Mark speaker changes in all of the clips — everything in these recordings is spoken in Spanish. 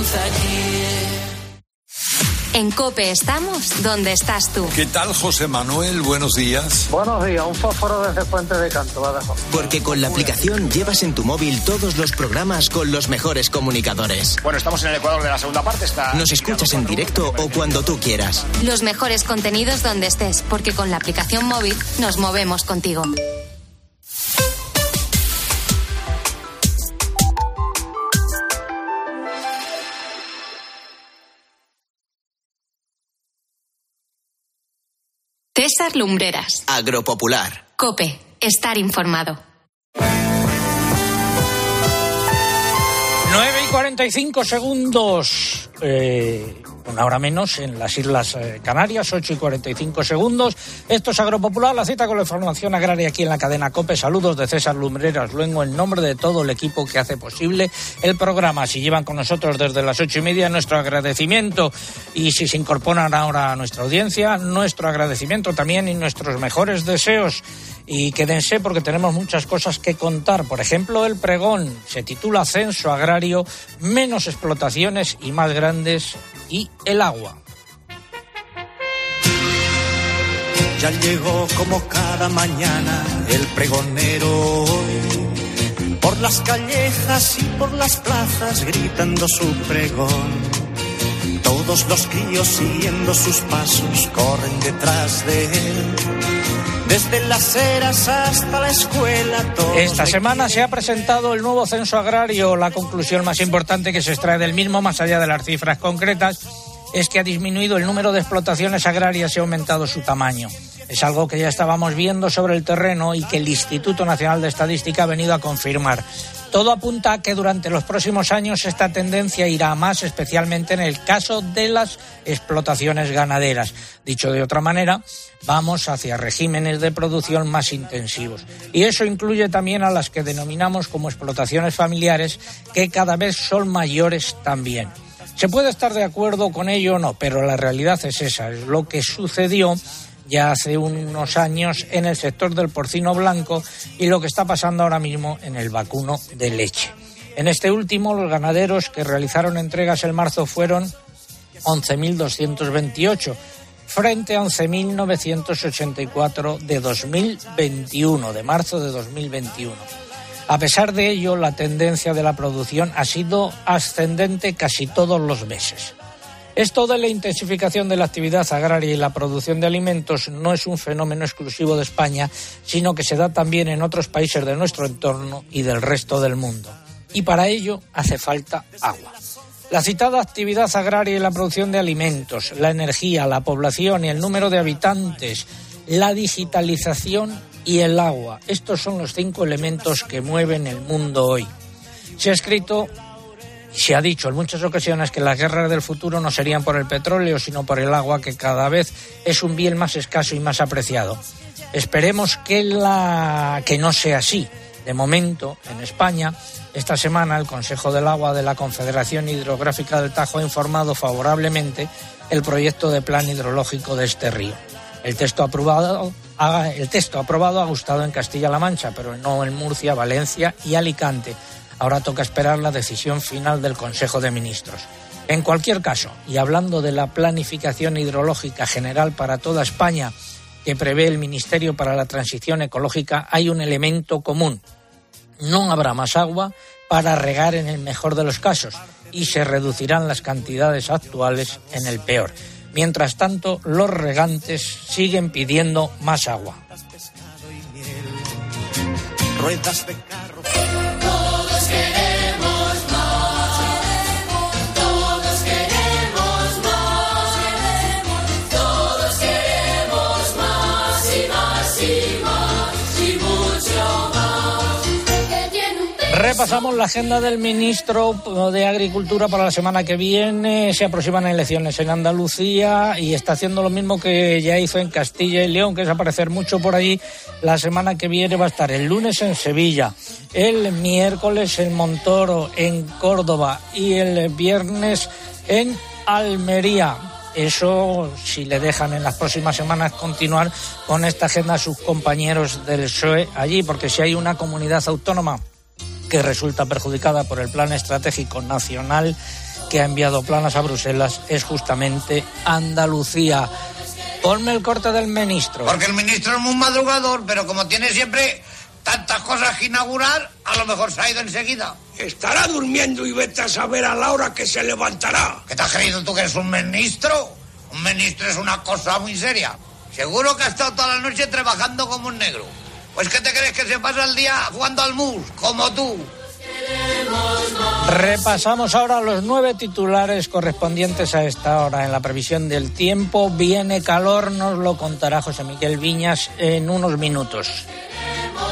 Speaker 1: esperanza aquí.
Speaker 2: En Cope estamos donde estás tú.
Speaker 3: ¿Qué tal, José Manuel? Buenos días.
Speaker 4: Buenos días, un fósforo desde Puente de Canto, Badajoz.
Speaker 5: Porque con la aplicación llevas en tu móvil todos los programas con los mejores comunicadores.
Speaker 6: Bueno, estamos en el Ecuador de la segunda parte. Está
Speaker 5: Nos escuchas en directo o cuando tú quieras.
Speaker 2: Los mejores contenidos donde estés, porque con la aplicación móvil nos movemos contigo. César Lumbreras.
Speaker 5: Agropopular.
Speaker 2: Cope. Estar informado.
Speaker 7: 9 y 45 segundos. Eh, una hora menos en las Islas eh, Canarias, 8 y 45 segundos. Esto es Agropopular, la cita con la información agraria aquí en la cadena COPE. Saludos de César Lumbreras Luengo en nombre de todo el equipo que hace posible el programa. Si llevan con nosotros desde las ocho y media, nuestro agradecimiento. Y si se incorporan ahora a nuestra audiencia, nuestro agradecimiento también y nuestros mejores deseos. Y quédense porque tenemos muchas cosas que contar. Por ejemplo, el pregón se titula Censo Agrario, menos explotaciones y más grandes y el agua.
Speaker 8: Ya llegó como cada mañana el pregonero hoy, por las callejas y por las plazas gritando su pregón. Todos los críos siguiendo sus pasos corren detrás de él. Desde las eras hasta la escuela.
Speaker 7: Esta semana se ha presentado el nuevo censo agrario. La conclusión más importante que se extrae del mismo, más allá de las cifras concretas, es que ha disminuido el número de explotaciones agrarias y ha aumentado su tamaño. Es algo que ya estábamos viendo sobre el terreno y que el Instituto Nacional de Estadística ha venido a confirmar. Todo apunta a que durante los próximos años esta tendencia irá más, especialmente en el caso de las explotaciones ganaderas. Dicho de otra manera, vamos hacia regímenes de producción más intensivos. Y eso incluye también a las que denominamos como explotaciones familiares, que cada vez son mayores también. Se puede estar de acuerdo con ello o no, pero la realidad es esa, es lo que sucedió ya hace unos años en el sector del porcino blanco y lo que está pasando ahora mismo en el vacuno de leche. En este último, los ganaderos que realizaron entregas en marzo fueron 11.228 frente a 11.984 de 2021, de marzo de 2021. A pesar de ello, la tendencia de la producción ha sido ascendente casi todos los meses. Esto de la intensificación de la actividad agraria y la producción de alimentos no es un fenómeno exclusivo de España, sino que se da también en otros países de nuestro entorno y del resto del mundo. Y para ello hace falta agua. La citada actividad agraria y la producción de alimentos, la energía, la población y el número de habitantes, la digitalización y el agua. Estos son los cinco elementos que mueven el mundo hoy. Se ha escrito se ha dicho en muchas ocasiones que las guerras del futuro no serían por el petróleo, sino por el agua, que cada vez es un bien más escaso y más apreciado. Esperemos que, la... que no sea así. De momento, en España, esta semana el Consejo del Agua de la Confederación Hidrográfica del Tajo ha informado favorablemente el proyecto de plan hidrológico de este río. El texto aprobado, ha- el texto aprobado ha gustado en Castilla-La Mancha, pero no en Murcia, Valencia y Alicante. Ahora toca esperar la decisión final del Consejo de Ministros. En cualquier caso, y hablando de la planificación hidrológica general para toda España que prevé el Ministerio para la Transición Ecológica, hay un elemento común. No habrá más agua para regar en el mejor de los casos y se reducirán las cantidades actuales en el peor. Mientras tanto, los regantes siguen pidiendo más agua. Repasamos la agenda del ministro de Agricultura para la semana que viene. Se aproximan elecciones en Andalucía y está haciendo lo mismo que ya hizo en Castilla y León, que es aparecer mucho por allí. La semana que viene va a estar el lunes en Sevilla, el miércoles en Montoro, en Córdoba y el viernes en Almería. Eso si le dejan en las próximas semanas continuar con esta agenda a sus compañeros del PSOE allí, porque si hay una comunidad autónoma que resulta perjudicada por el Plan Estratégico Nacional que ha enviado planas a Bruselas es justamente Andalucía. Ponme el corte del ministro.
Speaker 9: Porque el ministro es muy madrugador, pero como tiene siempre tantas cosas que inaugurar, a lo mejor se ha ido enseguida.
Speaker 10: Estará durmiendo y vete a saber a la hora que se levantará.
Speaker 9: ¿Qué te has creído tú que eres un ministro? Un ministro es una cosa muy seria. Seguro que ha estado toda la noche trabajando como un negro. Pues ¿qué te crees que se pasa el día jugando al mus, como tú?
Speaker 7: Repasamos ahora los nueve titulares correspondientes a esta hora. En la previsión del tiempo viene calor, nos lo contará José Miguel Viñas en unos minutos.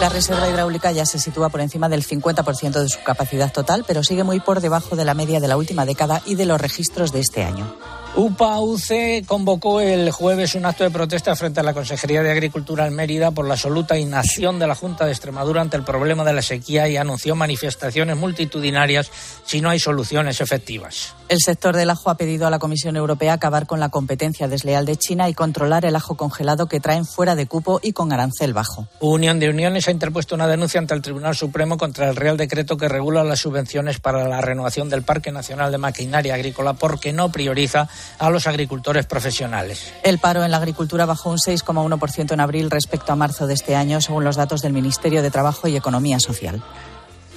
Speaker 11: La reserva hidráulica ya se sitúa por encima del 50% de su capacidad total, pero sigue muy por debajo de la media de la última década y de los registros de este año.
Speaker 7: UPA-UC convocó el jueves un acto de protesta frente a la Consejería de Agricultura en Mérida por la absoluta inacción de la Junta de Extremadura ante el problema de la sequía y anunció manifestaciones multitudinarias si no hay soluciones efectivas.
Speaker 11: El sector del ajo ha pedido a la Comisión Europea acabar con la competencia desleal de China y controlar el ajo congelado que traen fuera de cupo y con arancel bajo.
Speaker 7: Unión de Uniones ha interpuesto una denuncia ante el Tribunal Supremo contra el Real Decreto que regula las subvenciones para la renovación del Parque Nacional de Maquinaria Agrícola porque no prioriza a los agricultores profesionales.
Speaker 11: El paro en la agricultura bajó un 6,1% en abril respecto a marzo de este año, según los datos del Ministerio de Trabajo y Economía Social.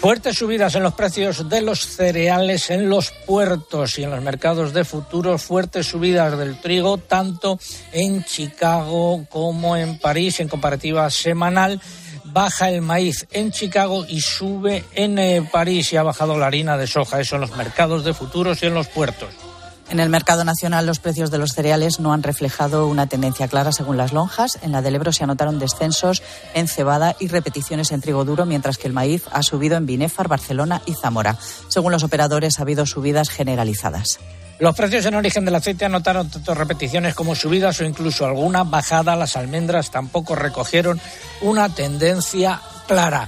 Speaker 7: Fuertes subidas en los precios de los cereales en los puertos y en los mercados de futuros, fuertes subidas del trigo tanto en Chicago como en París en comparativa semanal. Baja el maíz en Chicago y sube en eh, París y ha bajado la harina de soja, eso en los mercados de futuros y en los puertos.
Speaker 11: En el mercado nacional los precios de los cereales no han reflejado una tendencia clara según las lonjas. En la del Ebro se anotaron descensos en cebada y repeticiones en trigo duro, mientras que el maíz ha subido en Binéfar, Barcelona y Zamora. Según los operadores ha habido subidas generalizadas.
Speaker 7: Los precios en origen del aceite anotaron tanto repeticiones como subidas o incluso alguna bajada. Las almendras tampoco recogieron una tendencia clara.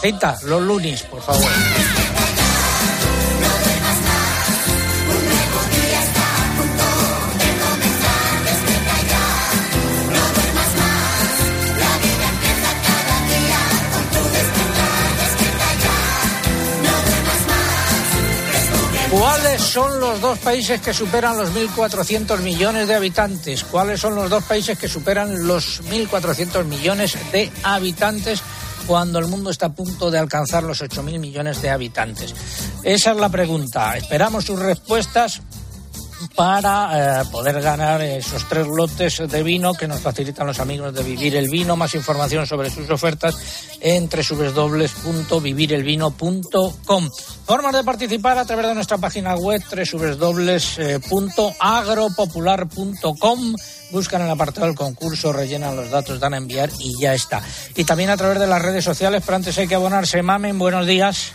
Speaker 7: Cinta, los lunes, por favor. ¿Cuáles son los dos países que superan los 1.400 millones de habitantes? ¿Cuáles son los dos países que superan los 1.400 millones de habitantes cuando el mundo está a punto de alcanzar los 8.000 millones de habitantes? Esa es la pregunta. Esperamos sus respuestas para eh, poder ganar esos tres lotes de vino que nos facilitan los amigos de Vivir el Vino. Más información sobre sus ofertas en www.vivirelvino.com. Formas de participar a través de nuestra página web www.agropopular.com. Buscan el apartado del concurso, rellenan los datos, dan a enviar y ya está. Y también a través de las redes sociales, pero antes hay que abonarse. Mamen, buenos días.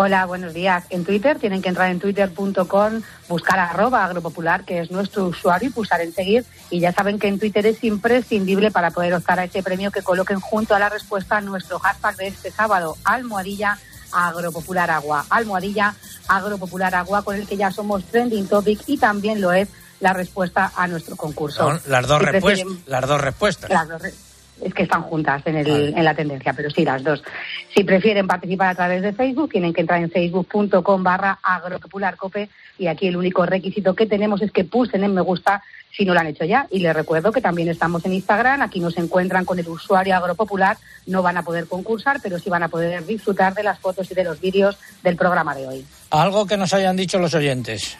Speaker 12: Hola, buenos días. En Twitter tienen que entrar en twitter.com, buscar arroba agropopular, que es nuestro usuario, y pulsar en seguir. Y ya saben que en Twitter es imprescindible para poder optar a ese premio que coloquen junto a la respuesta a nuestro hashtag de este sábado, almohadilla agropopular agua. Almohadilla agropopular agua, con el que ya somos trending topic y también lo es la respuesta a nuestro concurso.
Speaker 7: Son las dos, respuestas, las dos respuestas.
Speaker 12: las dos re- es que están juntas en, el, en la tendencia, pero sí, las dos. Si prefieren participar a través de Facebook, tienen que entrar en facebook.com barra agropopularcope y aquí el único requisito que tenemos es que pulsen en me gusta si no lo han hecho ya. Y les recuerdo que también estamos en Instagram, aquí nos encuentran con el usuario agropopular, no van a poder concursar, pero sí van a poder disfrutar de las fotos y de los vídeos del programa de hoy.
Speaker 7: Algo que nos hayan dicho los oyentes.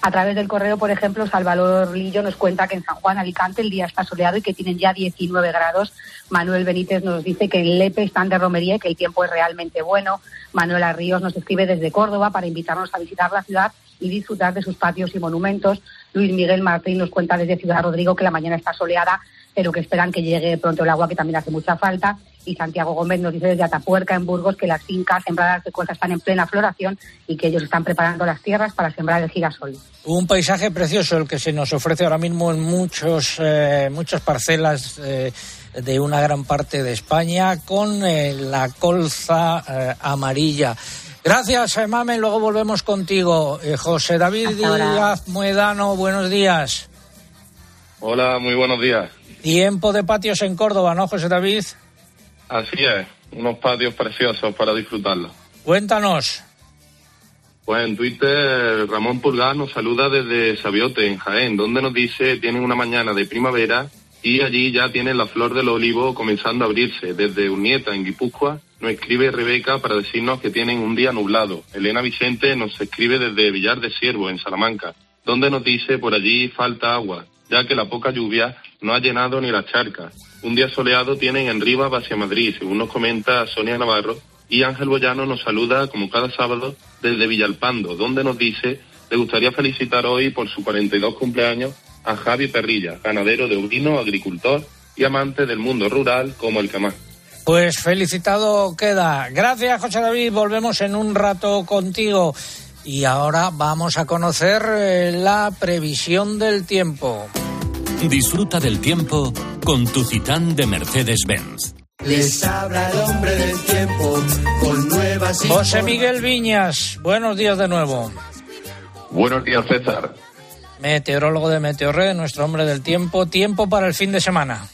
Speaker 12: A través del correo, por ejemplo, Salvador Lillo nos cuenta que en San Juan, Alicante, el día está soleado y que tienen ya 19 grados. Manuel Benítez nos dice que en Lepe están de romería y que el tiempo es realmente bueno. Manuela Ríos nos escribe desde Córdoba para invitarnos a visitar la ciudad y disfrutar de sus patios y monumentos. Luis Miguel Martín nos cuenta desde Ciudad Rodrigo que la mañana está soleada, pero que esperan que llegue pronto el agua, que también hace mucha falta. Y Santiago Gómez nos dice desde Atapuerca, en Burgos, que las fincas sembradas de colza están en plena floración y que ellos están preparando las tierras para sembrar el girasol.
Speaker 7: Un paisaje precioso el que se nos ofrece ahora mismo en muchos, eh, muchas parcelas eh, de una gran parte de España con eh, la colza eh, amarilla. Gracias, Mame. Luego volvemos contigo. Eh, José David. Díaz Muedano, buenos días.
Speaker 13: Hola, muy buenos días.
Speaker 7: Tiempo de patios en Córdoba, ¿no, José David?
Speaker 13: Así es. unos patios preciosos para disfrutarlo.
Speaker 7: Cuéntanos.
Speaker 13: Pues en Twitter Ramón Pulgar nos saluda desde Sabiote, en Jaén, donde nos dice tienen una mañana de primavera y allí ya tienen la flor del olivo comenzando a abrirse. Desde Urnieta, en Guipúzcoa, nos escribe Rebeca para decirnos que tienen un día nublado. Elena Vicente nos escribe desde Villar de Siervo, en Salamanca, donde nos dice por allí falta agua, ya que la poca lluvia no ha llenado ni las charcas. Un día soleado tienen en Rivas hacia Madrid, según nos comenta Sonia Navarro, y Ángel Boyano nos saluda como cada sábado desde Villalpando, donde nos dice le gustaría felicitar hoy por su 42 cumpleaños a Javi Perrilla, ganadero de ovino, agricultor y amante del mundo rural como el que.
Speaker 7: Pues felicitado queda. Gracias, José David. Volvemos en un rato contigo. Y ahora vamos a conocer eh, la previsión del tiempo.
Speaker 14: Disfruta del tiempo con tu Citán de Mercedes-Benz.
Speaker 15: Les habla el hombre del tiempo con nuevas
Speaker 7: José Miguel Viñas, buenos días de nuevo.
Speaker 13: Buenos días, César.
Speaker 7: Meteorólogo de Meteorred, nuestro hombre del tiempo. Tiempo para el fin de semana.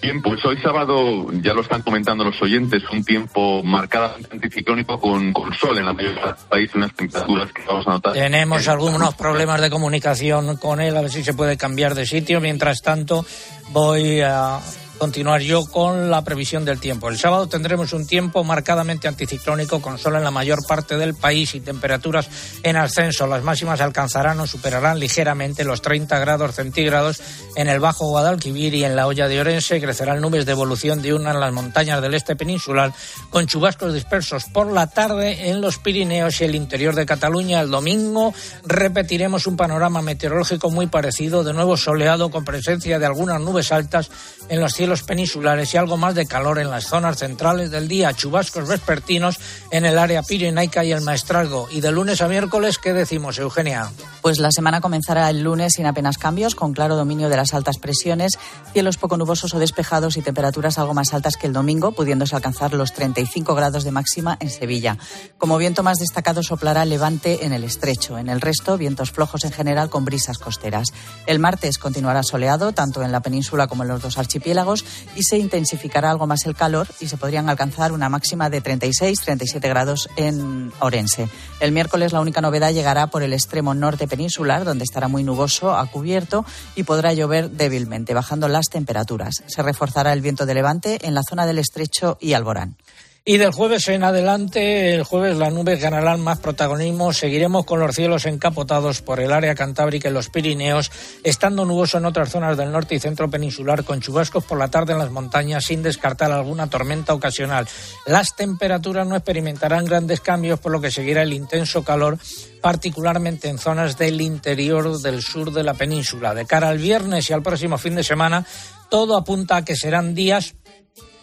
Speaker 13: Bien, pues hoy sábado, ya lo están comentando los oyentes, un tiempo marcadamente anticiclónico con, con sol en la mayoría del país, unas temperaturas que vamos a notar.
Speaker 7: Tenemos algunos problemas de comunicación con él, a ver si se puede cambiar de sitio. Mientras tanto, voy a continuar yo con la previsión del tiempo. El sábado tendremos un tiempo marcadamente anticiclónico con sol en la mayor parte del país y temperaturas en ascenso. Las máximas alcanzarán o superarán ligeramente los 30 grados centígrados en el Bajo Guadalquivir y en la Hoya de Orense. Crecerán nubes de evolución diurna en las montañas del este peninsular con chubascos dispersos por la tarde en los Pirineos y el interior de Cataluña. El domingo repetiremos un panorama meteorológico muy parecido, de nuevo soleado con presencia de algunas nubes altas en los cielos peninsulares y algo más de calor en las zonas centrales del día, chubascos vespertinos en el área pirenaica y el maestrazgo. Y de lunes a miércoles, ¿qué decimos, Eugenia?
Speaker 11: Pues la semana comenzará el lunes sin apenas cambios, con claro dominio de las altas presiones, cielos poco nubosos o despejados y temperaturas algo más altas que el domingo, pudiéndose alcanzar los 35 grados de máxima en Sevilla. Como viento más destacado soplará levante en el estrecho. En el resto, vientos flojos en general con brisas costeras. El martes continuará soleado, tanto en la península como en los dos archipiélagos, y se intensificará algo más el calor y se podrían alcanzar una máxima de 36-37 grados en Orense. El miércoles la única novedad llegará por el extremo norte peninsular, donde estará muy nuboso a cubierto y podrá llover débilmente, bajando las temperaturas. Se reforzará el viento de levante en la zona del estrecho y Alborán.
Speaker 7: Y del jueves en adelante, el jueves las nubes ganarán más protagonismo. Seguiremos con los cielos encapotados por el área cantábrica y los Pirineos, estando nuboso en otras zonas del norte y centro peninsular, con chubascos por la tarde en las montañas, sin descartar alguna tormenta ocasional. Las temperaturas no experimentarán grandes cambios, por lo que seguirá el intenso calor, particularmente en zonas del interior del sur de la península. De cara al viernes y al próximo fin de semana, todo apunta a que serán días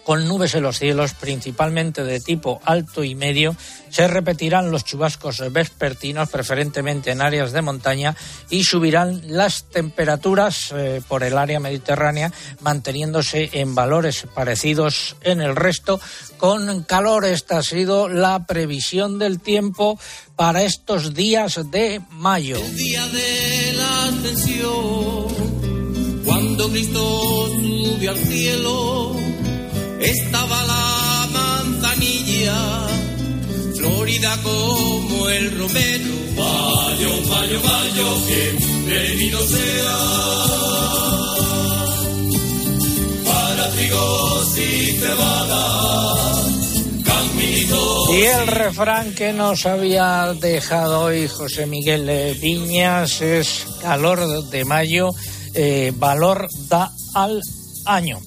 Speaker 7: con nubes en los cielos, principalmente de tipo alto y medio. Se repetirán los chubascos vespertinos, preferentemente en áreas de montaña, y subirán las temperaturas eh, por el área mediterránea, manteniéndose en valores parecidos en el resto. Con calor, esta ha sido la previsión del tiempo para estos días de mayo.
Speaker 16: Día de la ascensión, cuando Cristo subió al cielo estaba la manzanilla, florida como el romero. Mayo, mayo, mayo, bienvenido sea. Para trigos y cebada, caminito.
Speaker 7: Y el refrán que nos había dejado hoy José Miguel Viñas es calor de mayo, eh, valor da al año.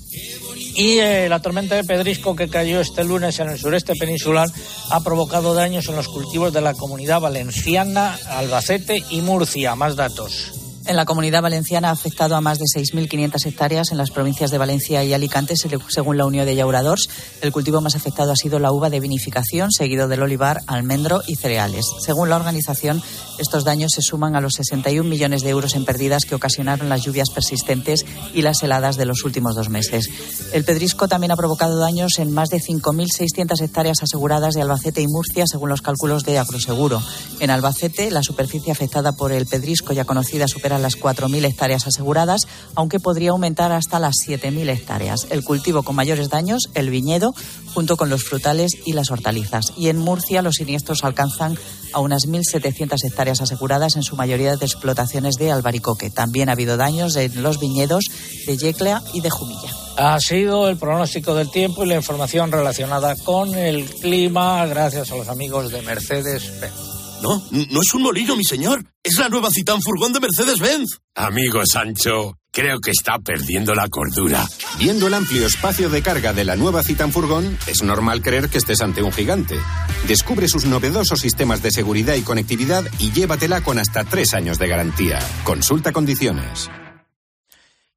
Speaker 7: Y eh, la tormenta de pedrisco que cayó este lunes en el sureste peninsular ha provocado daños en los cultivos de la comunidad valenciana, Albacete y Murcia. Más datos.
Speaker 11: En la comunidad valenciana ha afectado a más de 6.500 hectáreas en las provincias de Valencia y Alicante, según la Unión de Llauradors. El cultivo más afectado ha sido la uva de vinificación, seguido del olivar, almendro y cereales. Según la organización, estos daños se suman a los 61 millones de euros en pérdidas que ocasionaron las lluvias persistentes y las heladas de los últimos dos meses. El pedrisco también ha provocado daños en más de 5.600 hectáreas aseguradas de Albacete y Murcia, según los cálculos de Agroseguro. En Albacete, la superficie afectada por el pedrisco ya conocida supera a las 4.000 hectáreas aseguradas, aunque podría aumentar hasta las 7.000 hectáreas. El cultivo con mayores daños, el viñedo, junto con los frutales y las hortalizas. Y en Murcia los siniestros alcanzan a unas 1.700 hectáreas aseguradas, en su mayoría de explotaciones de albaricoque. También ha habido daños en los viñedos de Yeclea y de Jumilla.
Speaker 7: Ha sido el pronóstico del tiempo y la información relacionada con el clima, gracias a los amigos de Mercedes-Benz.
Speaker 17: No, no es un molino, mi señor. Es la nueva Citán Furgón de Mercedes-Benz.
Speaker 18: Amigo Sancho, creo que está perdiendo la cordura.
Speaker 19: Viendo el amplio espacio de carga de la nueva Citan Furgón, es normal creer que estés ante un gigante. Descubre sus novedosos sistemas de seguridad y conectividad y llévatela con hasta tres años de garantía. Consulta condiciones.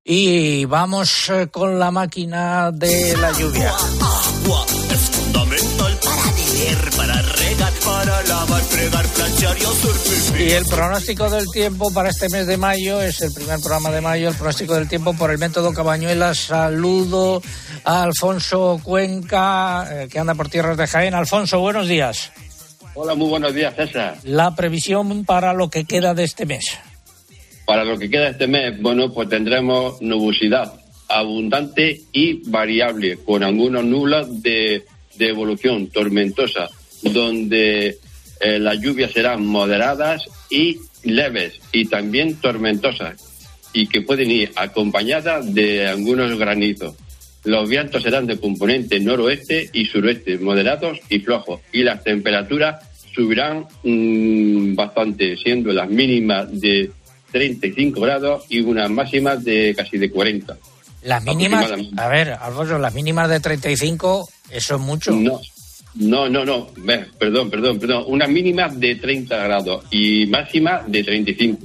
Speaker 7: Y vamos eh, con la máquina de la lluvia.
Speaker 17: Agua para regar, para lavar, fregar, planchar y hacer.
Speaker 7: Y el pronóstico del tiempo para este mes de mayo es el primer programa de mayo, el pronóstico del tiempo por el método Cabañuelas. Saludo a Alfonso Cuenca, eh, que anda por tierras de Jaén. Alfonso, buenos días.
Speaker 20: Hola, muy buenos días, César.
Speaker 7: La previsión para lo que queda de este mes.
Speaker 20: Para lo que queda este mes, bueno, pues tendremos nubosidad abundante y variable, con algunos nublas de, de evolución tormentosa, donde eh, las lluvias serán moderadas y leves y también tormentosas, y que pueden ir acompañadas de algunos granizos. Los vientos serán de componente noroeste y suroeste, moderados y flojos, y las temperaturas subirán mm, bastante, siendo las mínimas de 35 grados y unas máximas de casi de 40.
Speaker 7: Las mínimas, a ver, Alfonso, las mínimas de 35, eso es mucho.
Speaker 20: No, no, no, no. Perdón, perdón, perdón. Unas mínimas de 30 grados y máximas de 35.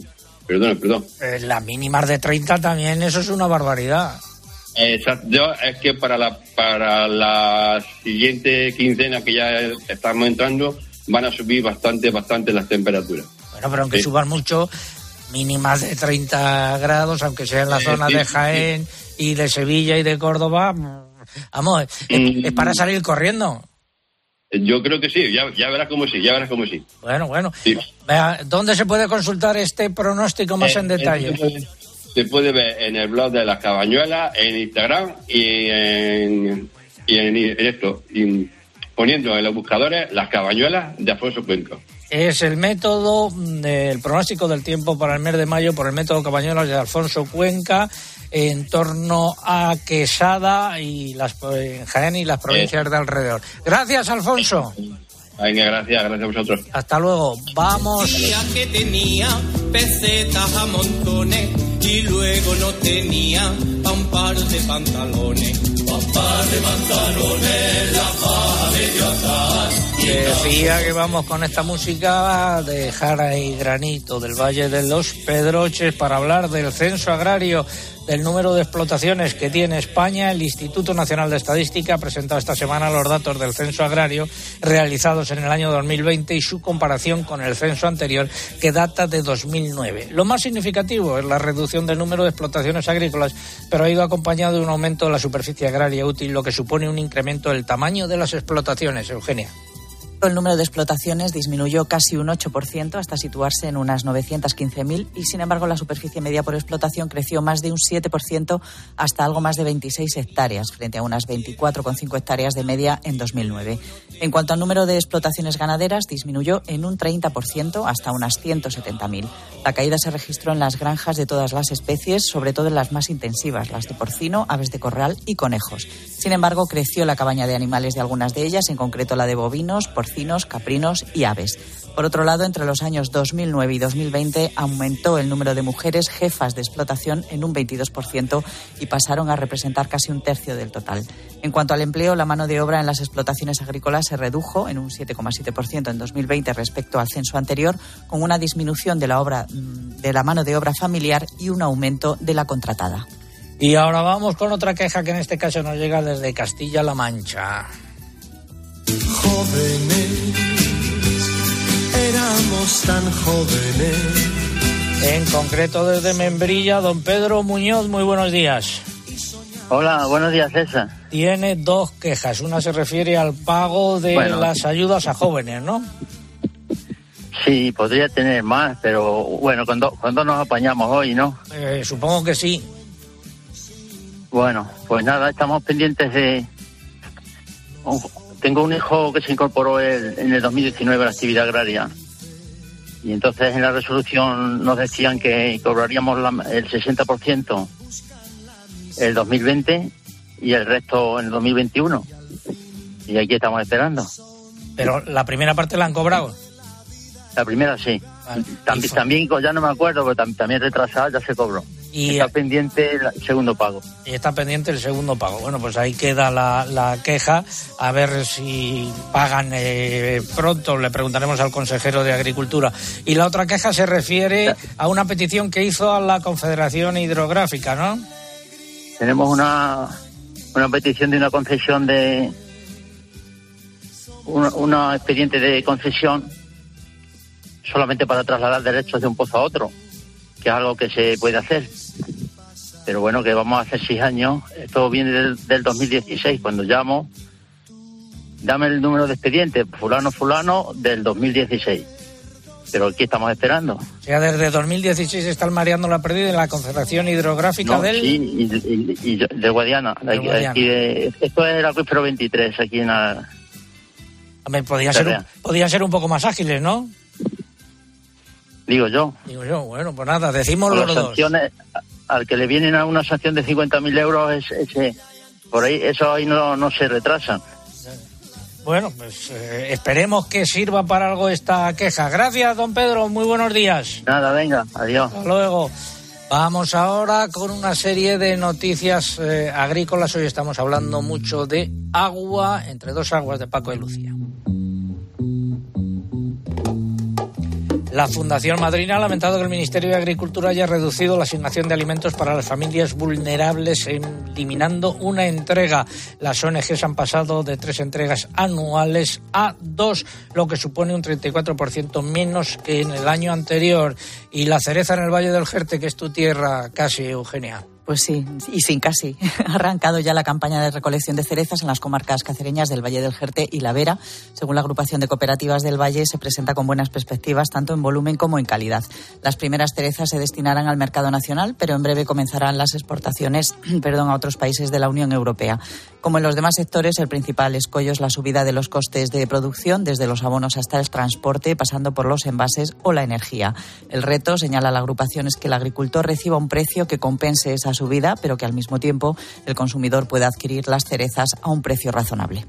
Speaker 20: Perdón, perdón.
Speaker 7: Eh, las mínimas de 30 también, eso es una barbaridad.
Speaker 20: Exacto. Es que para la, para la siguiente quincena que ya estamos entrando, van a subir bastante, bastante las temperaturas.
Speaker 7: Bueno, pero aunque
Speaker 20: Sí.
Speaker 7: suban mucho, mínimas de 30 grados, aunque sea en la
Speaker 20: Eh,
Speaker 7: zona de Jaén y de Sevilla y de Córdoba, mm, vamos, es,
Speaker 20: Mm.
Speaker 7: es para salir corriendo.
Speaker 20: Yo creo que sí, ya, ya verás cómo sí, ya verás cómo sí.
Speaker 7: Bueno, bueno.
Speaker 20: Sí.
Speaker 7: ¿Dónde se puede consultar este pronóstico más
Speaker 20: Eh,
Speaker 7: en detalle?
Speaker 20: eh, se puede- Se puede ver en el blog de las cabañuelas, en Instagram y en, y en, en esto, y poniendo en los buscadores las cabañuelas de Alfonso Cuenca.
Speaker 7: Es el método del pronóstico del tiempo para el mes de mayo por el método Cabañuelas de Alfonso Cuenca en torno a Quesada y las en Jaén y las provincias de alrededor. Gracias, Alfonso.
Speaker 20: Venga, gracias, gracias a vosotros.
Speaker 7: Hasta luego. Vamos.
Speaker 16: Decía que tenía pesetas a montones y luego no tenía pa' un par de pantalones. Pa' un par de pantalones, la faja medio atrás.
Speaker 7: Decía que vamos con esta música de Jara y Granito del Valle de los Pedroches para hablar del censo agrario, del número de explotaciones que tiene España. El Instituto Nacional de Estadística ha presentado esta semana los datos del censo agrario realizados en el año 2020 y su comparación con el censo anterior que data de 2009. Lo más significativo es la reducción del número de explotaciones agrícolas, pero ha ido acompañado de un aumento de la superficie agraria útil, lo que supone un incremento del tamaño de las explotaciones. Eugenia.
Speaker 11: El número de explotaciones disminuyó casi un 8% hasta situarse en unas 915.000 y, sin embargo, la superficie media por explotación creció más de un 7% hasta algo más de 26 hectáreas, frente a unas 24,5 hectáreas de media en 2009. En cuanto al número de explotaciones ganaderas, disminuyó en un 30% hasta unas 170.000. La caída se registró en las granjas de todas las especies, sobre todo en las más intensivas, las de porcino, aves de corral y conejos. Sin embargo, creció la cabaña de animales de algunas de ellas, en concreto la de bovinos, porcinos, caprinos y aves. Por otro lado, entre los años 2009 y 2020 aumentó el número de mujeres jefas de explotación en un 22% y pasaron a representar casi un tercio del total. En cuanto al empleo, la mano de obra en las explotaciones agrícolas se redujo en un 7,7% en 2020 respecto al censo anterior, con una disminución de la, obra, mm, de la mano de obra familiar y un aumento de la contratada.
Speaker 7: Y ahora vamos con otra queja que en este caso nos llega desde Castilla-La Mancha.
Speaker 15: Jóvenes, éramos tan jóvenes.
Speaker 7: En concreto desde Membrilla, don Pedro Muñoz, muy buenos días.
Speaker 21: Hola, buenos días, César.
Speaker 7: Tiene dos quejas. Una se refiere al pago de
Speaker 21: Bueno.
Speaker 7: las ayudas a jóvenes, ¿no?
Speaker 21: Sí, podría tener más, pero bueno, cuando, cuando nos apañamos hoy, ¿no?
Speaker 7: Eh, supongo que sí.
Speaker 21: Bueno, pues nada, estamos pendientes de... Tengo un hijo que se incorporó el- en el 2019 a la actividad agraria. Y entonces en la resolución nos decían que cobraríamos la- el 60% el 2020 y el resto en el 2021. Y aquí estamos esperando.
Speaker 7: Pero la primera parte la han cobrado.
Speaker 21: La primera sí. También, también, ya no me acuerdo, pero tam- también retrasada ya se cobró.
Speaker 7: Y-
Speaker 21: Está pendiente el segundo pago.
Speaker 7: Y está pendiente el segundo pago. Bueno, pues ahí queda la, la queja. A ver si pagan eh, pronto. Le preguntaremos al consejero de Agricultura. Y la otra queja se refiere a una petición que hizo a la Confederación Hidrográfica, ¿no?
Speaker 21: Tenemos una, una petición de una concesión de. Una, una expediente de concesión solamente para trasladar derechos de un pozo a otro, que es algo que se puede hacer. Pero bueno, que vamos a hacer seis años. Esto viene del, del 2016. Cuando llamo, dame el número de expediente, fulano, fulano, del 2016. Pero aquí estamos esperando.
Speaker 7: O sea, desde 2016 están mareando la pérdida en la Confederación Hidrográfica
Speaker 21: No,
Speaker 7: del...
Speaker 21: sí, y, y- y de Guadiana. de aquí-
Speaker 7: Guadiana.
Speaker 21: aquí de- esto es el acuífero 23, aquí en la,
Speaker 7: Hombre, podían ser, un, ser un poco más ágiles, ¿no?
Speaker 21: digo yo.
Speaker 7: Digo yo, bueno, pues nada, decimos los dos.
Speaker 21: Al que le vienen a una sanción de 50.000 euros, es, ese, por ahí, eso ahí no, no se retrasan.
Speaker 7: Bueno, pues eh, esperemos que sirva para algo esta queja. Gracias, don Pedro. Muy buenos días.
Speaker 21: Nada, venga, adiós.
Speaker 7: Hasta luego. Vamos ahora con una serie de noticias eh, agrícolas. Hoy estamos hablando mucho de agua, entre dos aguas de Paco y Lucía. La Fundación Madrina ha lamentado que el Ministerio de Agricultura haya reducido la asignación de alimentos para las familias vulnerables, eliminando una entrega. Las ONGs han pasado de tres entregas anuales a dos, lo que supone un 34% menos que en el año anterior. Y la cereza en el Valle del Jerte, que es tu tierra, casi, Eugenia.
Speaker 11: Pues sí, y sin casi. Ha arrancado ya la campaña de recolección de cerezas en las comarcas cacereñas del Valle del Jerte y La Vera. Según la agrupación de cooperativas del Valle, se presenta con buenas perspectivas tanto en volumen como en calidad. Las primeras cerezas se destinarán al mercado nacional, pero en breve comenzarán las exportaciones perdón, a otros países de la Unión Europea. Como en los demás sectores, el principal escollo es la subida de los costes de producción, desde los abonos hasta el transporte, pasando por los envases o la energía. El reto, señala la agrupación, es que el agricultor reciba un precio que compense esa subida, pero que al mismo tiempo el consumidor pueda adquirir las cerezas a un precio razonable.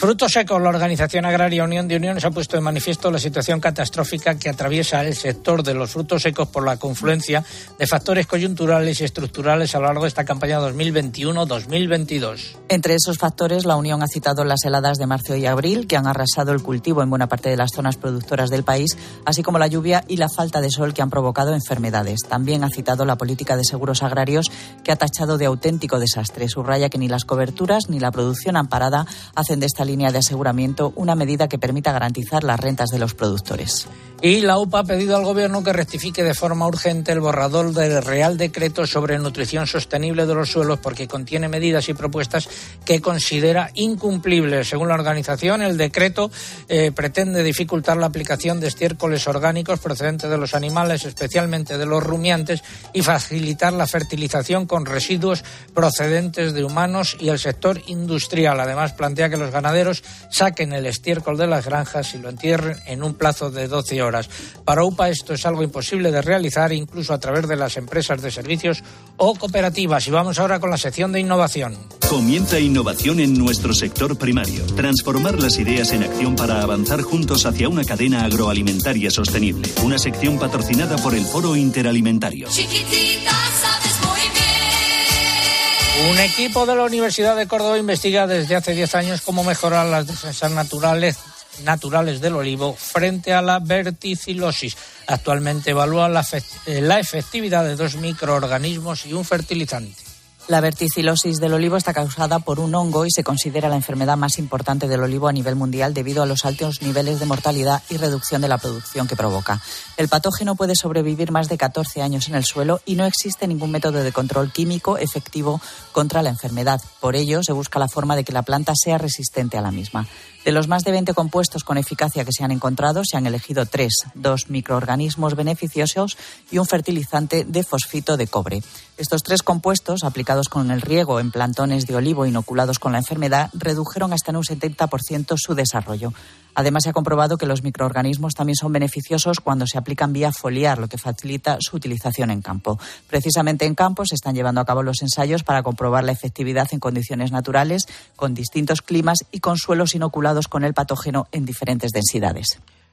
Speaker 7: Frutos secos, la Organización Agraria Unión de Uniones ha puesto de manifiesto la situación catastrófica que atraviesa el sector de los frutos secos por la confluencia de factores coyunturales y estructurales a lo largo de esta campaña 2021-2022.
Speaker 11: Entre esos factores, la Unión ha citado las heladas de marzo y abril, que han arrasado el cultivo en buena parte de las zonas productoras del país, así como la lluvia y la falta de sol que han provocado enfermedades. También ha citado la política de seguros agrarios, que ha tachado de auténtico desastre. Subraya que ni las coberturas ni la producción amparada hacen de esta línea de aseguramiento una medida que permita garantizar las rentas de los productores.
Speaker 7: Y la UPA ha pedido al Gobierno que rectifique de forma urgente el borrador del Real Decreto sobre nutrición sostenible de los suelos porque contiene medidas y propuestas que considera incumplibles. Según la organización, el decreto eh, pretende dificultar la aplicación de estiércoles orgánicos procedentes de los animales, especialmente de los rumiantes, y facilitar la fertilización con residuos procedentes de humanos y el sector industrial. Además, plantea que los ganaderos saquen el estiércol de las granjas y lo entierren en un plazo de 12 horas. Para UPA esto es algo imposible de realizar incluso a través de las empresas de servicios o cooperativas. Y vamos ahora con la sección de innovación.
Speaker 22: Comienza innovación en nuestro sector primario. Transformar las ideas en acción para avanzar juntos hacia una cadena agroalimentaria sostenible. Una sección patrocinada por el Foro Interalimentario.
Speaker 1: Chiquitita, sabes muy bien.
Speaker 7: Un equipo de la Universidad de Córdoba investiga desde hace 10 años cómo mejorar las defensas naturales naturales del olivo frente a la verticilosis. Actualmente evalúa la, eh, la efectividad de dos microorganismos y un fertilizante.
Speaker 11: La verticilosis del olivo está causada por un hongo y se considera la enfermedad más importante del olivo a nivel mundial debido a los altos niveles de mortalidad y reducción de la producción que provoca. El patógeno puede sobrevivir más de 14 años en el suelo y no existe ningún método de control químico efectivo contra la enfermedad. Por ello, se busca la forma de que la planta sea resistente a la misma. De los más de 20 compuestos con eficacia que se han encontrado, se han elegido tres, dos microorganismos beneficiosos y un fertilizante de fosfito de cobre. Estos tres compuestos, aplicados con el riego en plantones de olivo inoculados con la enfermedad, redujeron hasta un 70% su desarrollo. Además, se ha comprobado que los microorganismos también son beneficiosos cuando se aplican vía foliar, lo que facilita su utilización en campo. Precisamente en campo se están llevando a cabo los ensayos para comprobar la efectividad en condiciones naturales, con distintos climas y con suelos inoculados con el patógeno en diferentes densidades.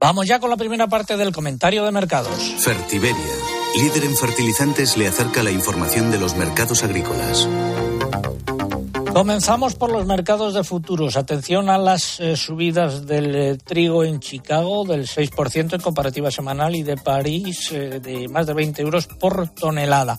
Speaker 7: Vamos ya con la primera parte del comentario de mercados.
Speaker 23: Fertiberia, líder en fertilizantes, le acerca la información de los mercados agrícolas.
Speaker 7: Comenzamos por los mercados de futuros. Atención a las eh, subidas del eh, trigo en Chicago del 6% en comparativa semanal y de París eh, de más de 20 euros por tonelada.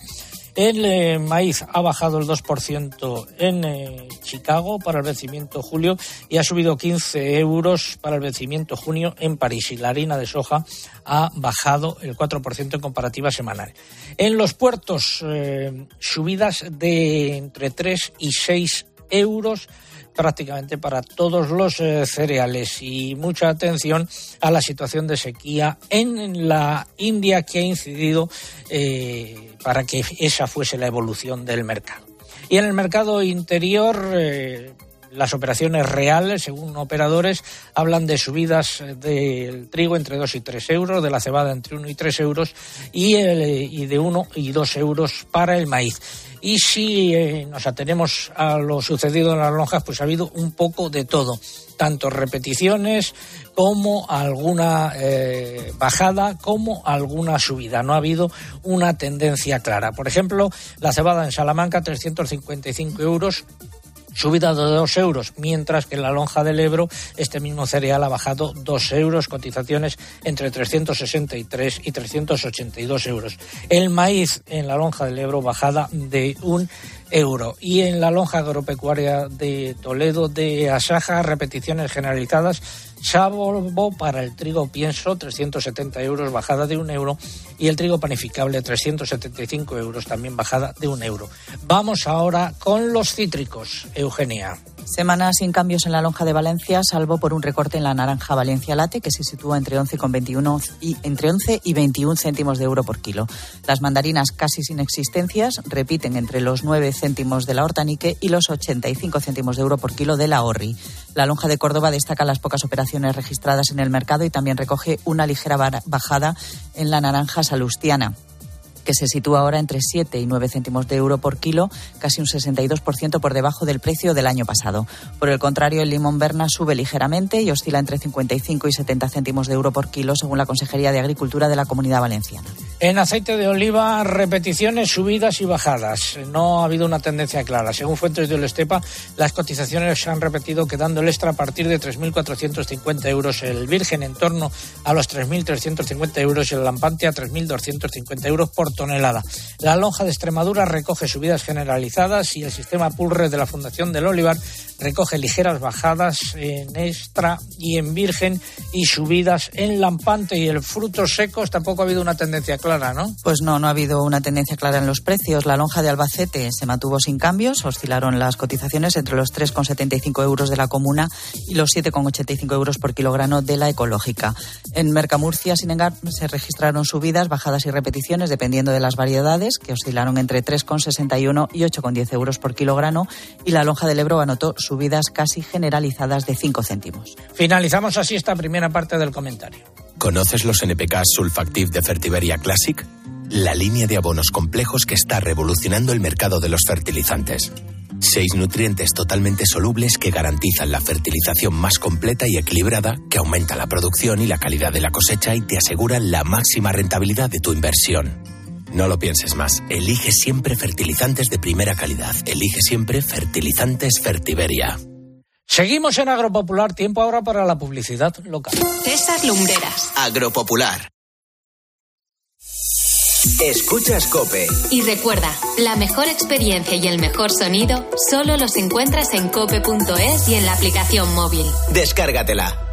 Speaker 7: El eh, maíz ha bajado el 2% en eh, Chicago para el vencimiento julio y ha subido 15 euros para el vencimiento junio en París. Y la harina de soja ha bajado el 4% en comparativa semanal. En los puertos, eh, subidas de entre 3 y 6 euros prácticamente para todos los eh, cereales y mucha atención a la situación de sequía en la India que ha incidido eh, para que esa fuese la evolución del mercado. Y en el mercado interior, eh, las operaciones reales, según operadores, hablan de subidas del trigo entre 2 y 3 euros, de la cebada entre 1 y 3 euros y, y de 1 y 2 euros para el maíz. Y si eh, nos atenemos a lo sucedido en las lonjas, pues ha habido un poco de todo, tanto repeticiones como alguna eh, bajada, como alguna subida. No ha habido una tendencia clara. Por ejemplo, la cebada en Salamanca, 355 euros, subida de 2 euros, mientras que en la lonja del Ebro este mismo cereal ha bajado 2 euros, cotizaciones entre 363 y 382 euros. El maíz en la lonja del Ebro bajada de un euro. Y en la lonja agropecuaria de Toledo de Asaja, repeticiones generalizadas, salvo para el trigo pienso, 370 euros, bajada de un euro, y el trigo panificable, 375 euros, también bajada de un euro. Vamos ahora con los cítricos, Eugenia.
Speaker 11: Semana sin cambios en la lonja de Valencia, salvo por un recorte en la naranja Valencia Late, que se sitúa entre 11, con 21 y, entre 11 y 21 céntimos de euro por kilo. Las mandarinas casi sin existencias repiten entre los 9 céntimos de la hortanique y los 85 céntimos de euro por kilo de la horri. La lonja de Córdoba destaca las pocas operaciones registradas en el mercado y también recoge una ligera bajada en la naranja salustiana que se sitúa ahora entre 7 y 9 céntimos de euro por kilo, casi un 62% por debajo del precio del año pasado. Por el contrario, el limón Berna sube ligeramente y oscila entre 55 y 70 céntimos de euro por kilo, según la Consejería de Agricultura de la Comunidad Valenciana.
Speaker 7: En aceite de oliva, repeticiones, subidas y bajadas. No ha habido una tendencia clara. Según fuentes de Olestepa, las cotizaciones se han repetido quedando el extra a partir de 3.450 euros el virgen en torno a los 3.350 euros el lampante a 3.250 euros por La lonja de Extremadura recoge subidas generalizadas y el sistema Pulre de la Fundación del Olivar recoge ligeras bajadas en extra y en virgen y subidas en lampante y el frutos secos tampoco ha habido una tendencia clara, ¿no?
Speaker 11: Pues no, no ha habido una tendencia clara en los precios. La lonja de Albacete se mantuvo sin cambios, oscilaron las cotizaciones entre los 3,75 euros de la comuna y los 7,85 euros por kilogramo de la ecológica. En Mercamurcia, sin embargo, se registraron subidas, bajadas y repeticiones dependiendo de las variedades, que oscilaron entre 3,61 y 8,10 euros por kilogramo y la lonja del Ebro anotó subidas casi generalizadas de 5 céntimos.
Speaker 7: Finalizamos así esta primera parte del comentario.
Speaker 23: ¿Conoces los NPK Sulfactive de Fertiberia Classic?
Speaker 24: la línea de abonos complejos que está revolucionando el mercado de los fertilizantes. Seis nutrientes totalmente solubles que garantizan la fertilización más completa y equilibrada, que aumenta la producción y la calidad de la cosecha y te aseguran la máxima rentabilidad de tu inversión. No lo pienses más. Elige siempre fertilizantes de primera calidad. Elige siempre fertilizantes Fertiberia.
Speaker 7: Seguimos en Agropopular, tiempo ahora para la publicidad local.
Speaker 2: César Lumbreras.
Speaker 5: Agropopular. Escuchas Cope.
Speaker 2: Y recuerda, la mejor experiencia y el mejor sonido solo los encuentras en cope.es y en la aplicación móvil.
Speaker 5: Descárgatela.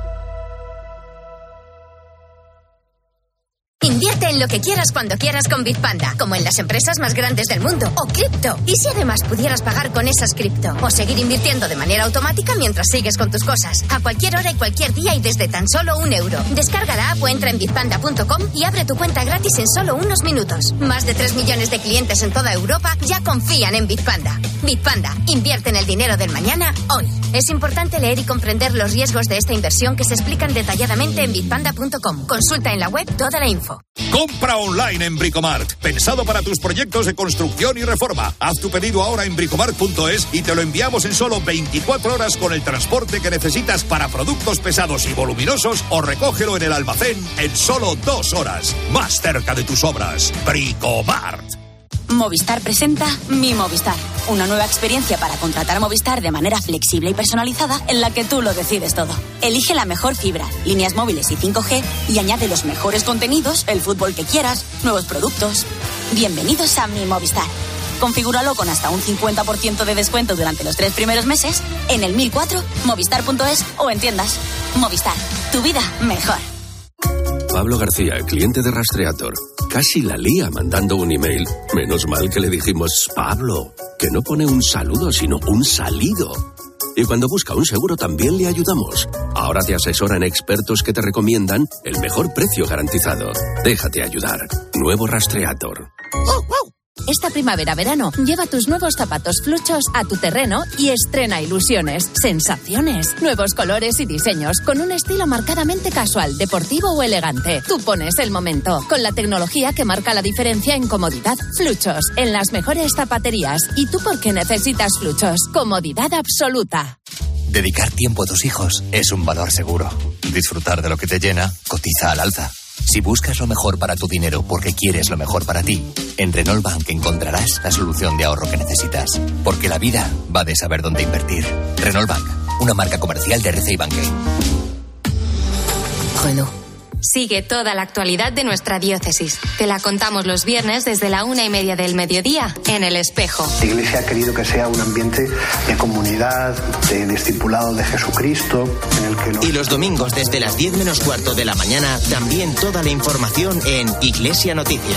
Speaker 25: Invierte en lo que quieras cuando quieras con Bitpanda, como en las empresas más grandes del mundo, o cripto. ¿Y si además pudieras pagar con esas cripto? O seguir invirtiendo de manera automática mientras sigues con tus cosas, a cualquier hora y cualquier día y desde tan solo un euro. Descarga la app o entra en bitpanda.com y abre tu cuenta gratis en solo unos minutos. Más de 3 millones de clientes en toda Europa ya confían en Bitpanda. Bitpanda, invierte en el dinero del mañana hoy. Es importante leer y comprender los riesgos de esta inversión que se explican detalladamente en bitpanda.com. Consulta en la web toda la info.
Speaker 26: Compra online en Bricomart. Pensado para tus proyectos de construcción y reforma. Haz tu pedido ahora en bricomart.es y te lo enviamos en solo 24 horas con el transporte que necesitas para productos pesados y voluminosos o recógelo en el almacén en solo dos horas. Más cerca de tus obras. Bricomart.
Speaker 27: Movistar presenta Mi Movistar, una nueva experiencia para contratar Movistar de manera flexible y personalizada en la que tú lo decides todo. Elige la mejor fibra, líneas móviles y 5G y añade los mejores contenidos, el fútbol que quieras, nuevos productos. Bienvenidos a Mi Movistar. Configúralo con hasta un 50% de descuento durante los tres primeros meses en el 1004, movistar.es o en tiendas. Movistar, tu vida mejor.
Speaker 17: Pablo García, cliente de Rastreator. Casi la lía mandando un email. Menos mal que le dijimos, Pablo, que no pone un saludo, sino un salido. Y cuando busca un seguro también le ayudamos. Ahora te asesoran expertos que te recomiendan el mejor precio garantizado. Déjate ayudar. Nuevo Rastreator.
Speaker 28: Esta primavera-verano, lleva tus nuevos zapatos fluchos a tu terreno y estrena ilusiones, sensaciones, nuevos colores y diseños con un estilo marcadamente casual, deportivo o elegante. Tú pones el momento con la tecnología que marca la diferencia en comodidad. Fluchos en las mejores zapaterías. ¿Y tú por qué necesitas fluchos? Comodidad absoluta.
Speaker 29: Dedicar tiempo a tus hijos es un valor seguro. Disfrutar de lo que te llena cotiza al alza. Si buscas lo mejor para tu dinero porque quieres lo mejor para ti, en Renault Bank encontrarás la solución de ahorro que necesitas. Porque la vida va de saber dónde invertir. Renault Bank, una marca comercial de RCI Banque.
Speaker 2: Renault. Sigue toda la actualidad de nuestra diócesis. Te la contamos los viernes desde la una y media del mediodía en El Espejo.
Speaker 30: La Iglesia ha querido que sea un ambiente de comunidad, de discipulado de Jesucristo, en el que los...
Speaker 5: Y los domingos desde las 10 menos cuarto de la mañana, también toda la información en Iglesia Noticia.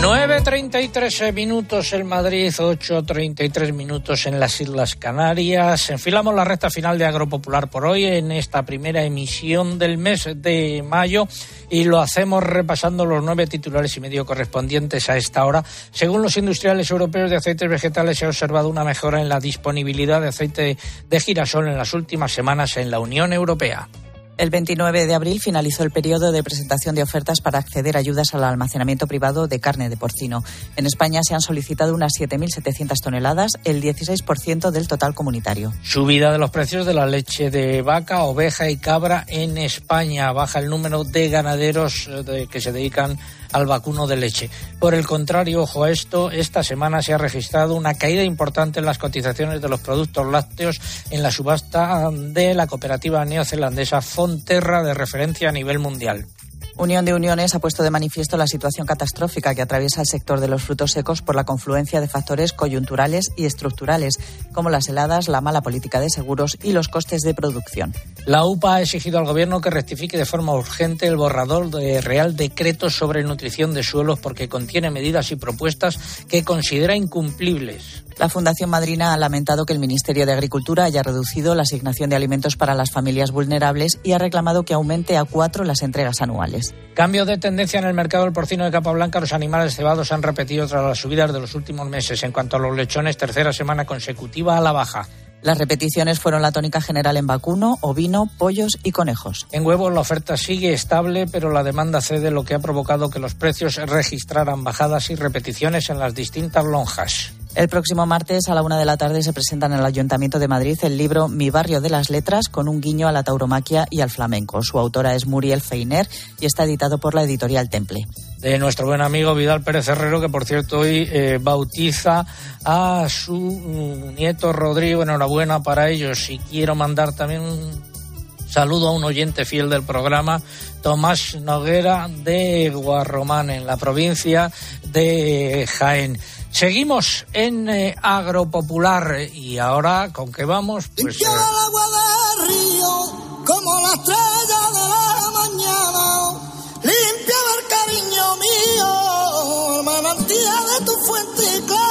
Speaker 7: 9.33 minutos en Madrid, 8.33 minutos en las Islas Canarias. Enfilamos la recta final de Agropopular por hoy en esta primera emisión del mes de mayo y lo hacemos repasando los nueve titulares y medio correspondientes a esta hora. Según los industriales europeos de aceites vegetales, se ha observado una mejora en la disponibilidad de aceite de girasol en las últimas semanas en la Unión Europea.
Speaker 11: El 29 de abril finalizó el periodo de presentación de ofertas para acceder a ayudas al almacenamiento privado de carne de porcino. En España se han solicitado unas 7.700 toneladas, el 16% del total comunitario.
Speaker 7: Subida de los precios de la leche de vaca, oveja y cabra en España. Baja el número de ganaderos eh, que se dedican al vacuno de leche. Por el contrario, ojo a esto, esta semana se ha registrado una caída importante en las cotizaciones de los productos lácteos en la subasta de la cooperativa neozelandesa Fonterra de referencia a nivel mundial.
Speaker 11: Unión de Uniones ha puesto de manifiesto la situación catastrófica que atraviesa el sector de los frutos secos por la confluencia de factores coyunturales y estructurales, como las heladas, la mala política de seguros y los costes de producción.
Speaker 7: La UPA ha exigido al Gobierno que rectifique de forma urgente el borrador de Real Decreto sobre nutrición de suelos porque contiene medidas y propuestas que considera incumplibles.
Speaker 11: La Fundación Madrina ha lamentado que el Ministerio de Agricultura haya reducido la asignación de alimentos para las familias vulnerables y ha reclamado que aumente a cuatro las entregas anuales.
Speaker 7: Cambio de tendencia en el mercado del porcino de capa blanca. Los animales cebados han repetido tras las subidas de los últimos meses. En cuanto a los lechones, tercera semana consecutiva a la baja.
Speaker 11: Las repeticiones fueron la tónica general en vacuno, ovino, pollos y conejos.
Speaker 7: En huevos la oferta sigue estable, pero la demanda cede, lo que ha provocado que los precios registraran bajadas y repeticiones en las distintas lonjas.
Speaker 11: El próximo martes a la una de la tarde se presenta en el Ayuntamiento de Madrid el libro Mi barrio de las letras con un guiño a la tauromaquia y al flamenco. Su autora es Muriel Feiner y está editado por la editorial Temple.
Speaker 7: De nuestro buen amigo Vidal Pérez Herrero, que por cierto hoy eh, bautiza a su mm, nieto Rodrigo. Enhorabuena para ellos. Y quiero mandar también un saludo a un oyente fiel del programa, Tomás Noguera de Guarromán, en la provincia de Jaén. Seguimos en eh, Agropopular y ahora, ¿con qué vamos? Pues,
Speaker 27: Limpia
Speaker 7: eh,
Speaker 27: el agua del río como la estrella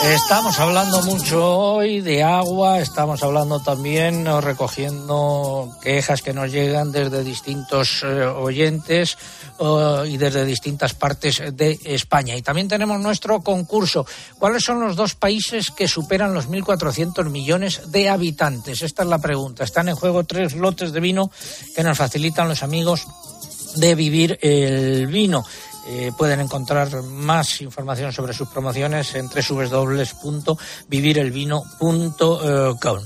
Speaker 7: Estamos hablando mucho hoy de agua, estamos hablando también recogiendo quejas que nos llegan desde distintos eh, oyentes eh, y desde distintas partes de España. Y también tenemos nuestro concurso. ¿Cuáles son los dos países que superan los 1.400 millones de habitantes? Esta es la pregunta. Están en juego tres lotes de vino que nos facilitan los amigos de Vivir el Vino. Eh, pueden encontrar más información sobre sus promociones en www.vivirelvino.com.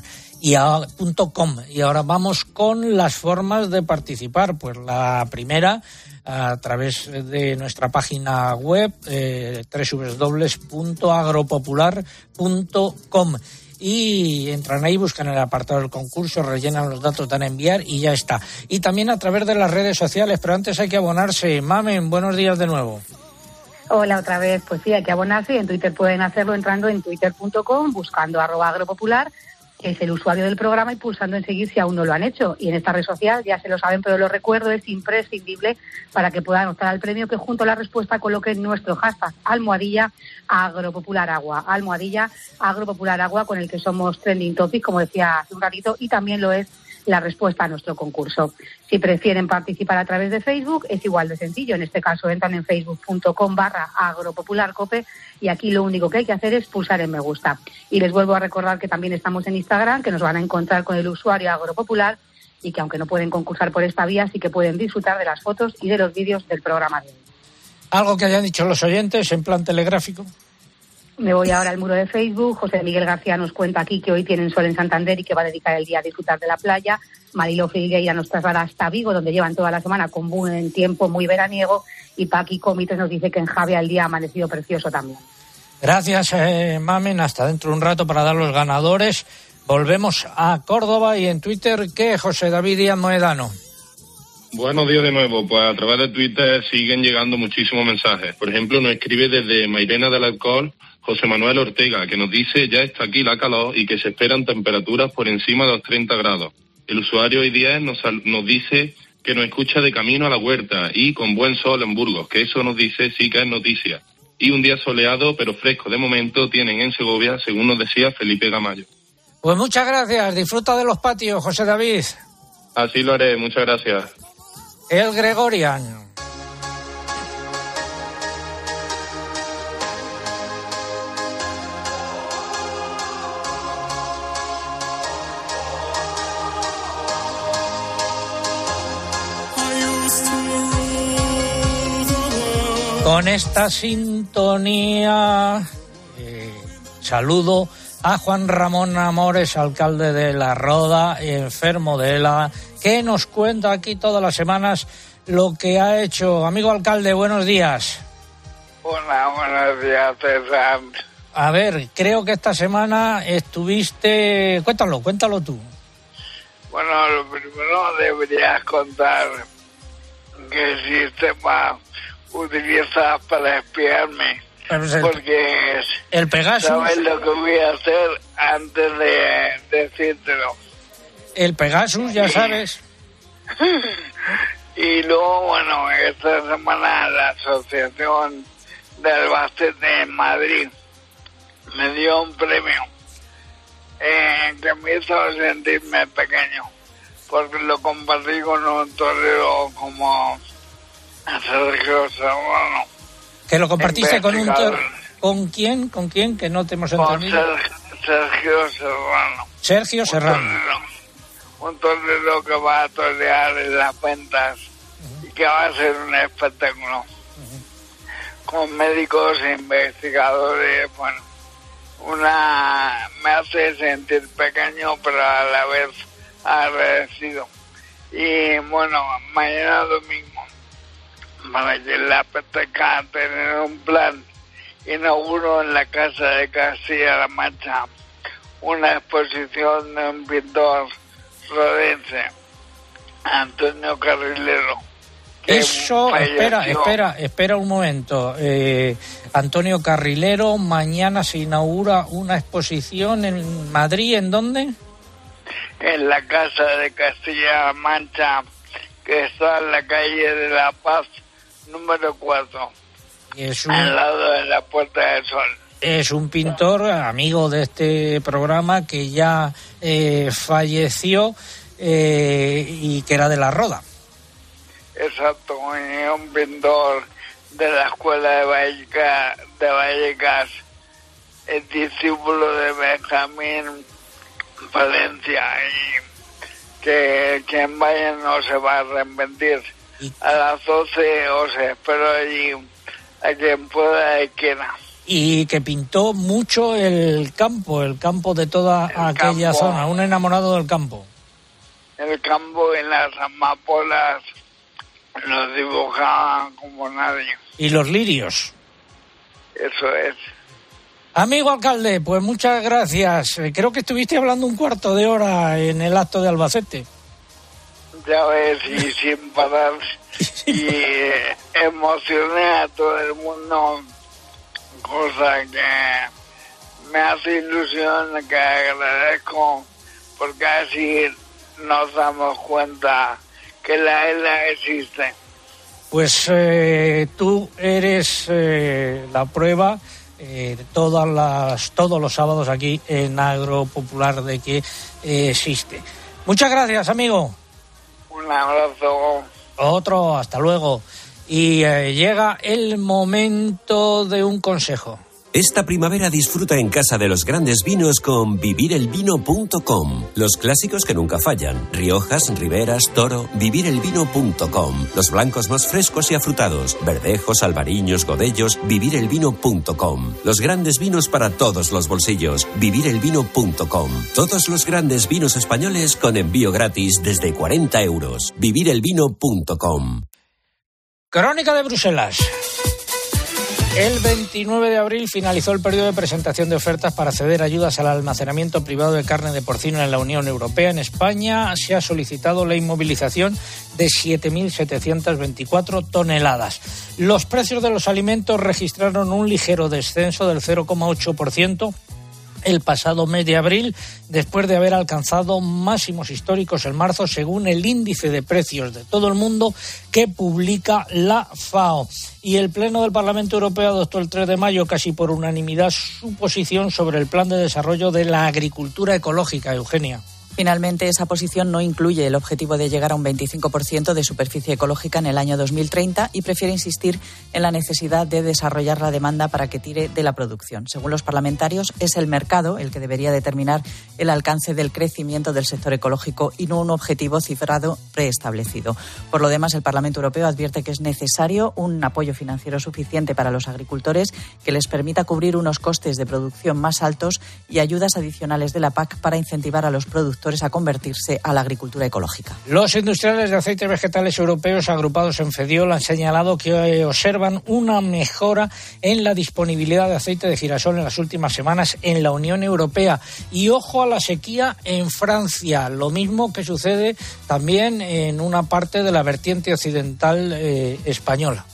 Speaker 7: Y, a- punto com. y ahora vamos con las formas de participar. Pues la primera, a través de nuestra página web, eh, www.agropopular.com. Y entran ahí, buscan el apartado del concurso, rellenan los datos, dan a enviar y ya está. Y también a través de las redes sociales, pero antes hay que abonarse. Mamen, buenos días de nuevo.
Speaker 12: Hola otra vez, pues sí, hay que abonarse y en Twitter pueden hacerlo entrando en twitter.com, buscando arroba agropopular, es el usuario del programa, y pulsando en seguir si aún no lo han hecho. Y en esta red social, ya se lo saben, pero lo recuerdo, es imprescindible para que puedan optar al premio que junto a la respuesta coloquen nuestro hashtag almohadilla agropopular agua, almohadilla agropopular agua, con el que somos trending topic, como decía hace un ratito, y también lo es la respuesta a nuestro concurso. Si prefieren participar a través de Facebook, es igual de sencillo. En este caso, entran en facebook.com barra agropopularcope y aquí lo único que hay que hacer es pulsar en me gusta. Y les vuelvo a recordar que también estamos en Instagram, que nos van a encontrar con el usuario agropopular y que aunque no pueden concursar por esta vía, sí que pueden disfrutar de las fotos y de los vídeos del programa de hoy.
Speaker 7: Algo que hayan dicho los oyentes en plan telegráfico.
Speaker 12: Me voy ahora al muro de Facebook. José Miguel García nos cuenta aquí que hoy tienen sol en Santander y que va a dedicar el día a disfrutar de la playa. Marilo Figueira nos traslada hasta Vigo, donde llevan toda la semana con buen tiempo, muy veraniego. Y Paqui Comites nos dice que en Javia el día ha amanecido precioso también.
Speaker 7: Gracias, eh, Mamen. Hasta dentro de un rato para dar los ganadores. Volvemos a Córdoba y en Twitter, ¿qué? José David Díaz Moedano.
Speaker 13: Buenos días de nuevo. Pues a través de Twitter siguen llegando muchísimos mensajes. Por ejemplo, nos escribe desde Mairena del Alcohol José Manuel Ortega, que nos dice ya está aquí la calor y que se esperan temperaturas por encima de los 30 grados. El usuario I10 nos, nos dice que nos escucha de camino a la huerta y con buen sol en Burgos, que eso nos dice sí que es noticia. Y un día soleado pero fresco de momento tienen en Segovia, según nos decía Felipe Gamayo.
Speaker 7: Pues muchas gracias. Disfruta de los patios, José David.
Speaker 13: Así lo haré, muchas gracias.
Speaker 7: El Gregorian. Con esta sintonía eh, saludo a Juan Ramón Amores, alcalde de La Roda, enfermo de ELA, que nos cuenta aquí todas las semanas lo que ha hecho. Amigo alcalde, buenos días.
Speaker 31: Hola, buenos días, César.
Speaker 7: A ver, creo que esta semana estuviste... Cuéntalo, cuéntalo tú.
Speaker 31: Bueno, lo primero deberías contar qué sistema utilizas para espiarme.
Speaker 7: Pues el-
Speaker 31: Porque
Speaker 7: El Pegasus,
Speaker 31: sabes lo que voy a hacer antes de decírtelo.
Speaker 7: el Pegasus, ya sabes.
Speaker 31: Y luego, bueno, esta semana la Asociación de Albacete en Madrid me dio un premio eh, que me hizo sentirme pequeño, porque lo compartí con un torero como Sergio Serrano.
Speaker 7: Que lo compartiste con un ¿Con quién? ¿Con quién? Que no te hemos
Speaker 31: Con
Speaker 7: entendido.
Speaker 31: Ser- Sergio Serrano.
Speaker 7: Sergio Serrano.
Speaker 31: un torero que va a torear en las ventas y que va a ser un espectáculo. Con médicos e investigadores, bueno, una me hace sentir pequeño pero a la vez agradecido. Y bueno, mañana domingo, que le apetezca tener un plan, inauguro en la Casa de Castilla-La Mancha una exposición de un pintor rodense, Antonio Carrilero.
Speaker 7: Eso, espera, espera, espera un momento. Eh, Antonio Carrilero, mañana se inaugura una exposición en Madrid, ¿en dónde?
Speaker 31: En la Casa de Castilla-La Mancha, que está en la calle de La Paz, número 4,
Speaker 7: Es un,
Speaker 31: al lado de la Puerta del Sol.
Speaker 7: es un pintor amigo de este programa que ya eh, falleció eh, y que era de la Roda.
Speaker 31: Exacto, un pintor de la escuela de Vallecas, de Vallecas el discípulo de Benjamín Valencia y que quien vaya no se va a arrepentir. A las 12 os espero allí a quien pueda y quiera.
Speaker 7: Y que pintó mucho el campo, el campo de toda aquella
Speaker 31: campo.
Speaker 7: zona, un enamorado del campo.
Speaker 31: El campo y las amapolas los dibujaban como nadie.
Speaker 7: Y los lirios.
Speaker 31: Eso es.
Speaker 7: Amigo alcalde, pues muchas gracias. Creo que estuviste hablando un cuarto de hora en el acto de Albacete.
Speaker 31: Ya ves, y sin parar. Y eh, emocioné a todo el mundo, cosa que me hace ilusión, que agradezco, porque así nos damos cuenta que la ELA existe.
Speaker 7: Pues eh, tú eres eh, la prueba eh, todas las, todos los sábados aquí en Agro Popular de que eh, existe. Muchas gracias, amigo.
Speaker 31: Un abrazo.
Speaker 7: Otro, hasta luego. Y eh, llega el momento de un consejo.
Speaker 24: Esta primavera disfruta en casa de los grandes vinos con vivirelvino.com. Los clásicos que nunca fallan. Riojas, Riberas, Toro, vivirelvino.com. Los blancos más frescos y afrutados. Verdejos, albariños, godellos, vivirelvino.com. Los grandes vinos para todos los bolsillos. vivirelvino.com. Todos los grandes vinos españoles con envío gratis desde 40 euros. vivirelvino.com.
Speaker 7: Crónica de Bruselas. El 29 de abril finalizó el periodo de presentación de ofertas para ceder ayudas al almacenamiento privado de carne de porcino en la Unión Europea. En España se ha solicitado la inmovilización de 7.724 toneladas. Los precios de los alimentos registraron un ligero descenso del 0,8% el pasado mes de abril, después de haber alcanzado máximos históricos en marzo, según el índice de precios de todo el mundo que publica la FAO. Y el Pleno del Parlamento Europeo adoptó el 3 de mayo, casi por unanimidad, su posición sobre el plan de desarrollo de la agricultura ecológica, Eugenia.
Speaker 11: Finalmente, esa posición no incluye el objetivo de llegar a un 25% de superficie ecológica en el año 2030 y prefiere insistir en la necesidad de desarrollar la demanda para que tire de la producción. Según los parlamentarios, es el mercado el que debería determinar el alcance del crecimiento del sector ecológico y no un objetivo cifrado preestablecido. Por lo demás, el Parlamento Europeo advierte que es necesario un apoyo financiero suficiente para los agricultores que les permita cubrir unos costes de producción más altos y ayudas adicionales de la PAC para incentivar a los productores a convertirse a la agricultura ecológica.
Speaker 7: Los industriales de aceites vegetales europeos agrupados en FEDIOL han señalado que observan una mejora en la disponibilidad de aceite de girasol en las últimas semanas en la Unión Europea. Y ojo a la sequía en Francia, lo mismo que sucede también en una parte de la vertiente occidental eh, española.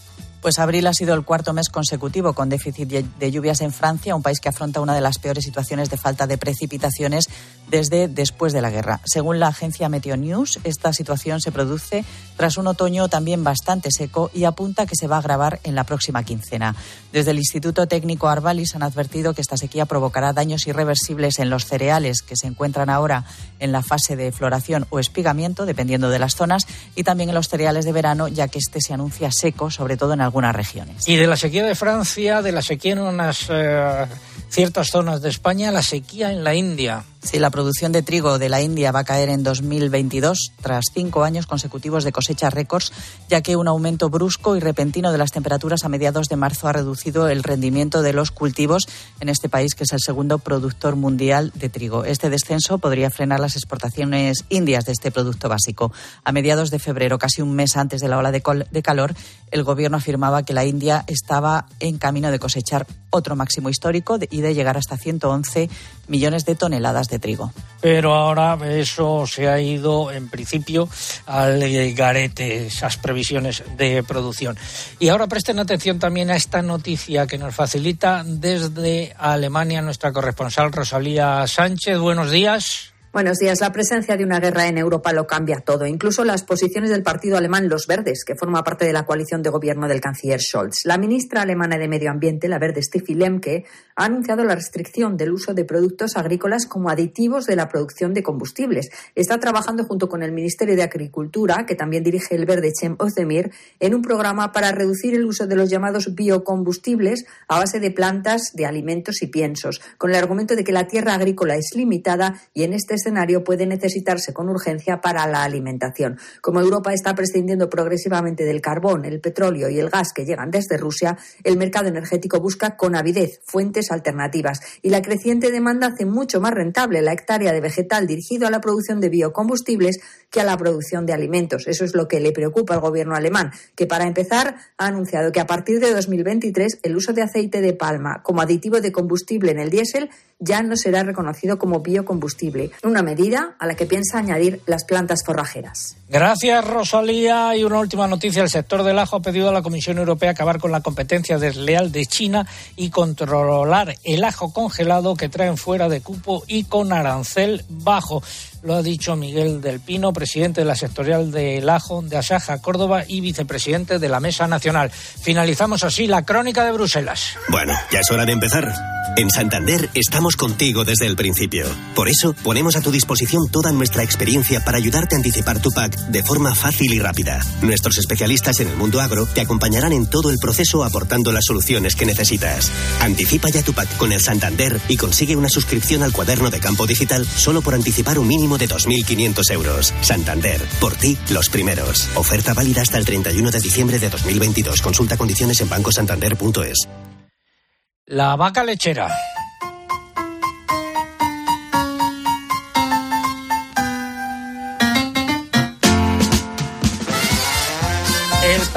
Speaker 11: Pues abril ha sido el cuarto mes consecutivo con déficit de lluvias en Francia, un país que afronta una de las peores situaciones de falta de precipitaciones desde después de la guerra. Según la agencia Meteonews, esta situación se produce tras un otoño también bastante seco y apunta que se va a agravar en la próxima quincena. Desde el Instituto Técnico Arvalis han advertido que esta sequía provocará daños irreversibles en los cereales que se encuentran ahora en la fase de floración o espigamiento, dependiendo de las zonas, y también en los cereales de verano, ya que este se anuncia seco, sobre todo en algunas regiones.
Speaker 7: Y de la sequía de Francia, de la sequía en unas eh, ciertas zonas de España, la sequía en la India.
Speaker 11: Sí, la producción de trigo de la India va a caer en 2022 tras cinco años consecutivos de cosecha récords, ya que un aumento brusco y repentino de las temperaturas a mediados de marzo ha reducido el rendimiento de los cultivos en este país, que es el segundo productor mundial de trigo. Este descenso podría frenar las exportaciones indias de este producto básico. A mediados de febrero, casi un mes antes de la ola de, de calor, el gobierno afirmaba que la India estaba en camino de cosechar otro máximo histórico y de llegar hasta 111 millones de toneladas de trigo.
Speaker 7: Pero ahora eso se ha ido en principio al garete, esas previsiones de producción. Y ahora presten atención también a esta noticia que nos facilita desde Alemania nuestra corresponsal Rosalía Sánchez. Buenos días.
Speaker 32: Buenos días. La presencia de una guerra en Europa lo cambia todo, incluso las posiciones del partido alemán Los Verdes, que forma parte de la coalición de gobierno del canciller Scholz. La ministra alemana de Medio Ambiente, la verde Steffi Lemke, ha anunciado la restricción del uso de productos agrícolas como aditivos de la producción de combustibles. Está trabajando junto con el Ministerio de Agricultura, que también dirige el verde Cem Ozdemir, en un programa para reducir el uso de los llamados biocombustibles a base de plantas, de alimentos y piensos, con el argumento de que la tierra agrícola es limitada y en este escenario puede necesitarse con urgencia para la alimentación. Como Europa está prescindiendo progresivamente del carbón, el petróleo y el gas que llegan desde Rusia, el mercado energético busca con avidez fuentes alternativas y la creciente demanda hace mucho más rentable la hectárea de vegetal dirigido a la producción de biocombustibles que a la producción de alimentos. Eso es lo que le preocupa al gobierno alemán, que para empezar ha anunciado que a partir de 2023 el uso de aceite de palma como aditivo de combustible en el diésel ya no será reconocido como biocombustible, una medida a la que piensa añadir las plantas forrajeras.
Speaker 7: Gracias, Rosalía. Y una última noticia. El sector del ajo ha pedido a la Comisión Europea acabar con la competencia desleal de China y controlar el ajo congelado que traen fuera de cupo y con arancel bajo. Lo ha dicho Miguel del Pino, presidente de la sectorial del ajo de Asaja, Córdoba y vicepresidente de la Mesa Nacional. Finalizamos así la crónica de Bruselas.
Speaker 33: Bueno, ya es hora de empezar. En Santander estamos contigo desde el principio. Por eso ponemos a tu disposición toda nuestra experiencia para ayudarte a anticipar tu PAC de forma fácil y rápida. Nuestros especialistas en el mundo agro te acompañarán en todo el proceso aportando las soluciones que necesitas. Anticipa ya tu PAC con el Santander y consigue una suscripción al cuaderno de campo digital solo por anticipar un mínimo de 2.500 euros. Santander, por ti, los primeros. Oferta válida hasta el 31 de diciembre de 2022. Consulta condiciones en bancosantander.es.
Speaker 7: La vaca lechera.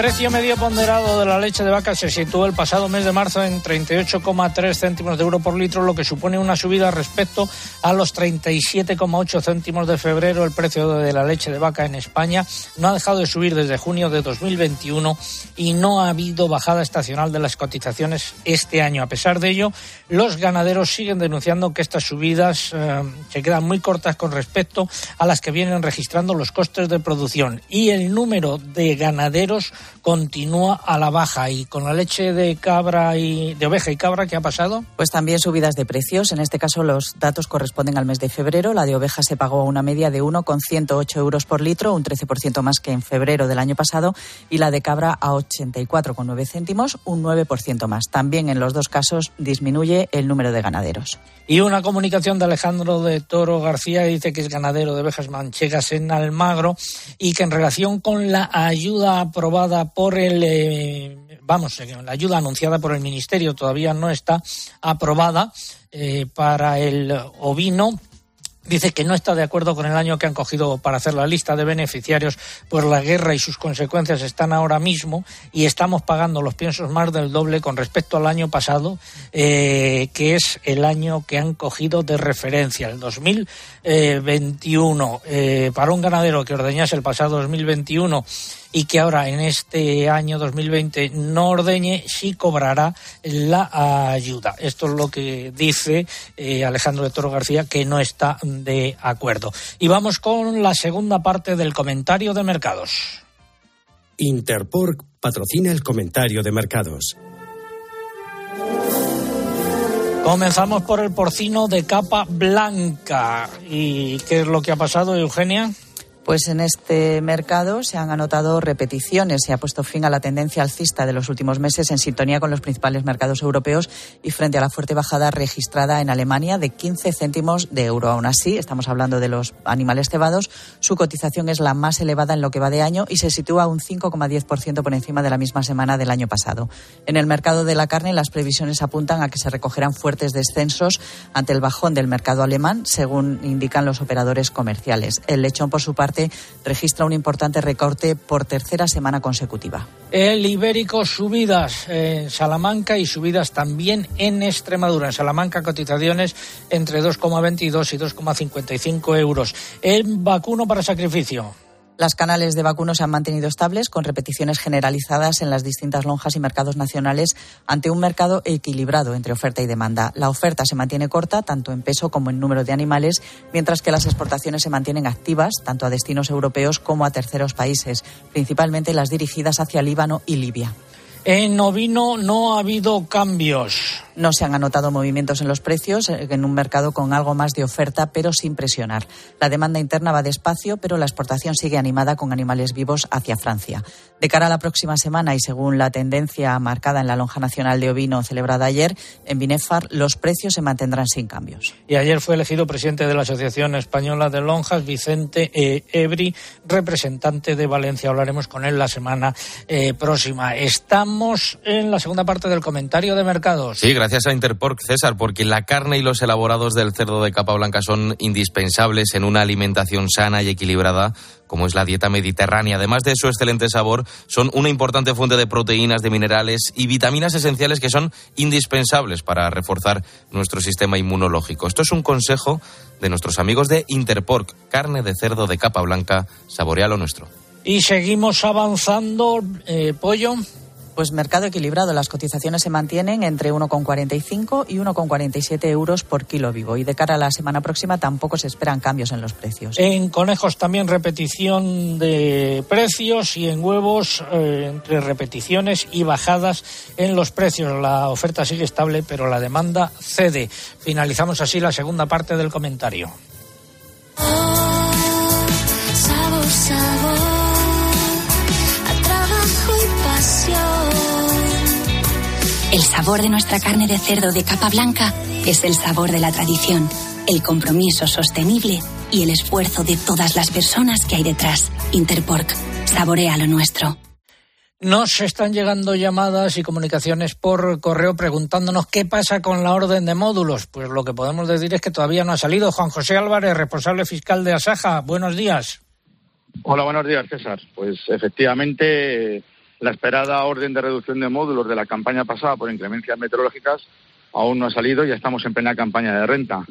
Speaker 7: Precio medio ponderado de la leche de vaca se situó el pasado mes de marzo en 38,3 céntimos de euro por litro, lo que supone una subida respecto a los 37,8 céntimos de febrero. El precio de la leche de vaca en España no ha dejado de subir desde junio de 2021 y no ha habido bajada estacional de las cotizaciones este año. A pesar de ello, los ganaderos siguen denunciando que estas subidas eh, se quedan muy cortas con respecto a las que vienen registrando los costes de producción y el número de ganaderos continúa a la baja. ¿Y con la leche de cabra y de oveja y cabra qué ha pasado?
Speaker 11: Pues también subidas de precios. En este caso los datos corresponden al mes de febrero. La de oveja se pagó a una media de 1,108 euros por litro, un 13% más que en febrero del año pasado, y la de cabra a 84,9 céntimos, un 9% más. También en los dos casos disminuye el número de ganaderos.
Speaker 7: Y una comunicación de Alejandro de Toro García dice que es ganadero de ovejas manchegas en Almagro y que en relación con la ayuda aprobada por el, eh, vamos, eh, la ayuda anunciada por el Ministerio todavía no está aprobada eh, para el ovino dice que no está de acuerdo con el año que han cogido para hacer la lista de beneficiarios, pues la guerra y sus consecuencias están ahora mismo y estamos pagando los piensos más del doble con respecto al año pasado, eh, que es el año que han cogido de referencia, el 2021. Eh, para un ganadero que ordeñase el pasado 2021 y que ahora en este año 2020 no ordeñe, sí cobrará la ayuda. Esto es lo que dice eh, Alejandro de Toro García, que no está acuerdo. Y vamos con la segunda parte del comentario de mercados.
Speaker 34: Interpork patrocina el comentario de mercados.
Speaker 7: Comenzamos por el porcino de capa blanca. ¿Y qué es lo que ha pasado, Eugenia?
Speaker 11: Pues en este mercado se han anotado repeticiones. Se ha puesto fin a la tendencia alcista de los últimos meses en sintonía con los principales mercados europeos y frente a la fuerte bajada registrada en Alemania de 15 céntimos de euro. Aún así, estamos hablando de los animales cebados. Su cotización es la más elevada en lo que va de año y se sitúa un 5,10% por encima de la misma semana del año pasado. En el mercado de la carne, las previsiones apuntan a que se recogerán fuertes descensos ante el bajón del mercado alemán, según indican los operadores comerciales. El lechón, por su parte, registra un importante recorte por tercera semana consecutiva.
Speaker 7: El ibérico subidas en Salamanca y subidas también en Extremadura. En Salamanca cotizaciones entre 2,22 y 2,55 euros. El vacuno para sacrificio.
Speaker 11: Las canales de vacuno se han mantenido estables con repeticiones generalizadas en las distintas lonjas y mercados nacionales ante un mercado equilibrado entre oferta y demanda. La oferta se mantiene corta tanto en peso como en número de animales, mientras que las exportaciones se mantienen activas tanto a destinos europeos como a terceros países, principalmente las dirigidas hacia Líbano y Libia.
Speaker 7: En ovino no ha habido cambios.
Speaker 11: No se han anotado movimientos en los precios eh, en un mercado con algo más de oferta, pero sin presionar. La demanda interna va despacio, pero la exportación sigue animada con animales vivos hacia Francia. De cara a la próxima semana y según la tendencia marcada en la lonja nacional de ovino celebrada ayer, en Binefar los precios se mantendrán sin cambios.
Speaker 7: Y ayer fue elegido presidente de la Asociación Española de Lonjas, Vicente eh, Ebri, representante de Valencia. Hablaremos con él la semana eh, próxima. Estamos en la segunda parte del comentario de mercados.
Speaker 35: Sí, gracias a Interpork, César, porque la carne y los elaborados del cerdo de capa blanca son indispensables en una alimentación sana y equilibrada como es la dieta mediterránea. Además de su excelente sabor, son una importante fuente de proteínas, de minerales y vitaminas esenciales que son indispensables para reforzar nuestro sistema inmunológico. Esto es un consejo de nuestros amigos de Interpork, carne de cerdo de capa blanca, saborea lo nuestro.
Speaker 7: Y seguimos avanzando, eh, pollo.
Speaker 11: Pues mercado equilibrado. Las cotizaciones se mantienen entre 1,45 y 1,47 euros por kilo vivo. Y de cara a la semana próxima tampoco se esperan cambios en los precios.
Speaker 7: En conejos también repetición de precios y en huevos eh, entre repeticiones y bajadas en los precios. La oferta sigue estable, pero la demanda cede. Finalizamos así la segunda parte del comentario.
Speaker 36: Sabor, sabor,
Speaker 37: El sabor de nuestra carne de cerdo de capa blanca es el sabor de la tradición, el compromiso sostenible y el esfuerzo de todas las personas que hay detrás. Interpork, saborea lo nuestro.
Speaker 7: Nos están llegando llamadas y comunicaciones por correo preguntándonos qué pasa con la orden de módulos. Pues lo que podemos decir es que todavía no ha salido. Juan José Álvarez, responsable fiscal de Asaja, buenos días.
Speaker 38: Hola, buenos días, César. Pues efectivamente, la esperada orden de reducción de módulos de la campaña pasada por inclemencias meteorológicas aún no ha salido y estamos en plena campaña de renta.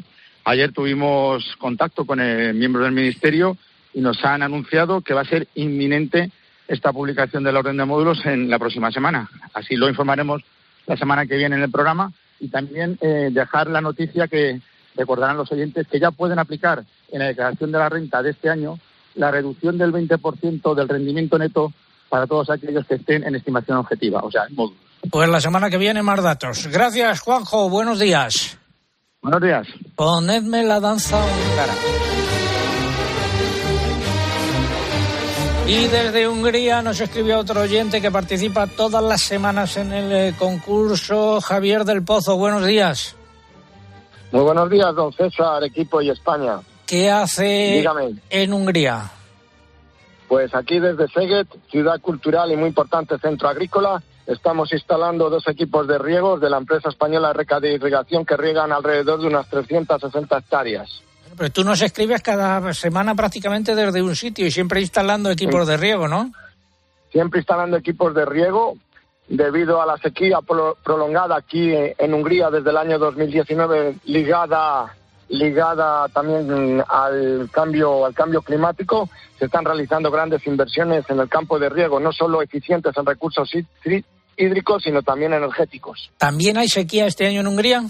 Speaker 38: Ayer tuvimos contacto con el miembro del Ministerio y nos han anunciado que va a ser inminente esta publicación de la orden de módulos en la próxima semana. Así lo informaremos la semana que viene en el programa y también eh, dejar la noticia que recordarán los oyentes que ya pueden aplicar en la declaración de la renta de este año la reducción del 20% del rendimiento neto para todos aquellos que estén en estimación objetiva, o sea, en módulos.
Speaker 7: Pues la semana que viene más datos. Gracias, Juanjo. Buenos días.
Speaker 38: Buenos días.
Speaker 7: Ponedme la danza húngara. Y desde Hungría nos escribió otro oyente que participa todas las semanas en el eh, concurso, Javier del Pozo. Buenos días.
Speaker 39: Muy buenos días, don César, equipo y España.
Speaker 7: ¿Qué hace
Speaker 39: Dígame.
Speaker 7: en Hungría?
Speaker 39: Pues aquí desde Szeged, ciudad cultural y muy importante centro agrícola, estamos instalando dos equipos de riegos de la empresa española Reca de Irrigación que riegan alrededor de unas 360 hectáreas.
Speaker 7: Pero tú nos escribes cada semana prácticamente desde un sitio y siempre instalando equipos de riego, ¿no?
Speaker 39: Siempre instalando equipos de riego debido a la sequía pro- prolongada aquí en Hungría desde el año 2019 ligada ligada también al cambio al cambio climático se están realizando grandes inversiones en el campo de riego no solo eficientes en recursos hí- hí- hídricos sino también energéticos
Speaker 7: ¿También hay sequía este año en Hungría?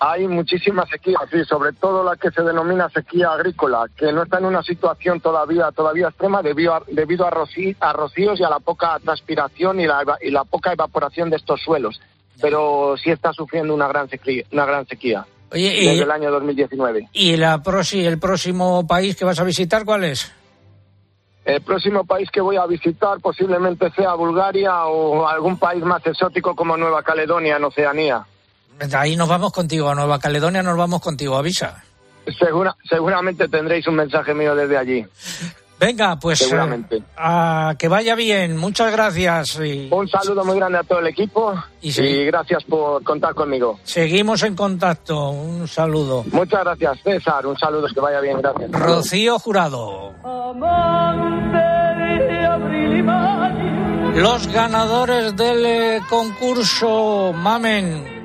Speaker 39: hay muchísima sequía, sí, sobre todo la que se denomina sequía agrícola, que no está en una situación todavía todavía extrema debido a, debido a, rocí- a rocíos y a la poca transpiración y la, y la poca evaporación de estos suelos. Pero sí está sufriendo una gran sequía, una gran sequía
Speaker 7: Oye, y-
Speaker 39: desde el año 2019.
Speaker 7: ¿Y la prosi- el próximo país que vas a visitar cuál es?
Speaker 39: El próximo país que voy a visitar posiblemente sea Bulgaria o algún país más exótico como Nueva Caledonia en Oceanía.
Speaker 7: Ahí nos vamos contigo, a Nueva Caledonia nos vamos contigo, avisa.
Speaker 39: Segura- seguramente tendréis un mensaje mío desde allí.
Speaker 7: Venga, pues eh,
Speaker 39: Seguramente.
Speaker 7: a que vaya bien, muchas gracias. Y
Speaker 39: Un saludo muy grande a todo el equipo
Speaker 7: Y
Speaker 39: y,
Speaker 7: sí.
Speaker 39: gracias por contar conmigo.
Speaker 7: seguimos en contacto, un saludo.
Speaker 39: Muchas gracias, César. Un saludo, que vaya bien. Gracias.
Speaker 7: Rocío Jurado. Los ganadores del eh, concurso Mamen.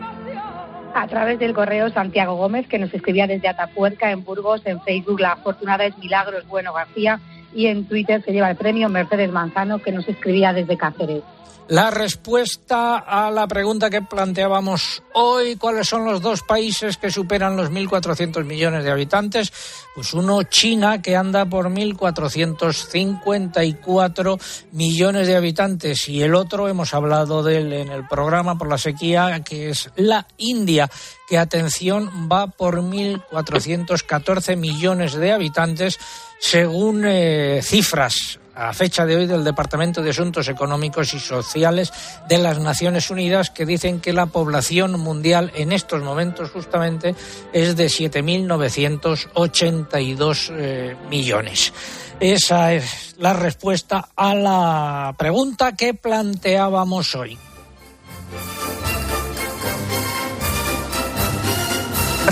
Speaker 40: A través del correo Santiago Gómez, que nos escribía desde Atapuerca, en Burgos, en Facebook la afortunada es Milagros Bueno García y en Twitter se lleva el premio Mercedes Manzano, que nos escribía desde Cáceres.
Speaker 7: La respuesta a la pregunta que planteábamos hoy, ¿cuáles son los dos países que superan los 1.400 millones de habitantes? Pues uno, China, que anda por 1.454 millones de habitantes, y el otro, hemos hablado de él en el programa por la sequía, que es la India, que, atención, va por 1.414 millones de habitantes, según eh, cifras a fecha de hoy del Departamento de Asuntos Económicos y Sociales de las Naciones Unidas que dicen que la población mundial en estos momentos justamente es de 7.982 eh, millones. Esa es la respuesta a la pregunta que planteábamos hoy.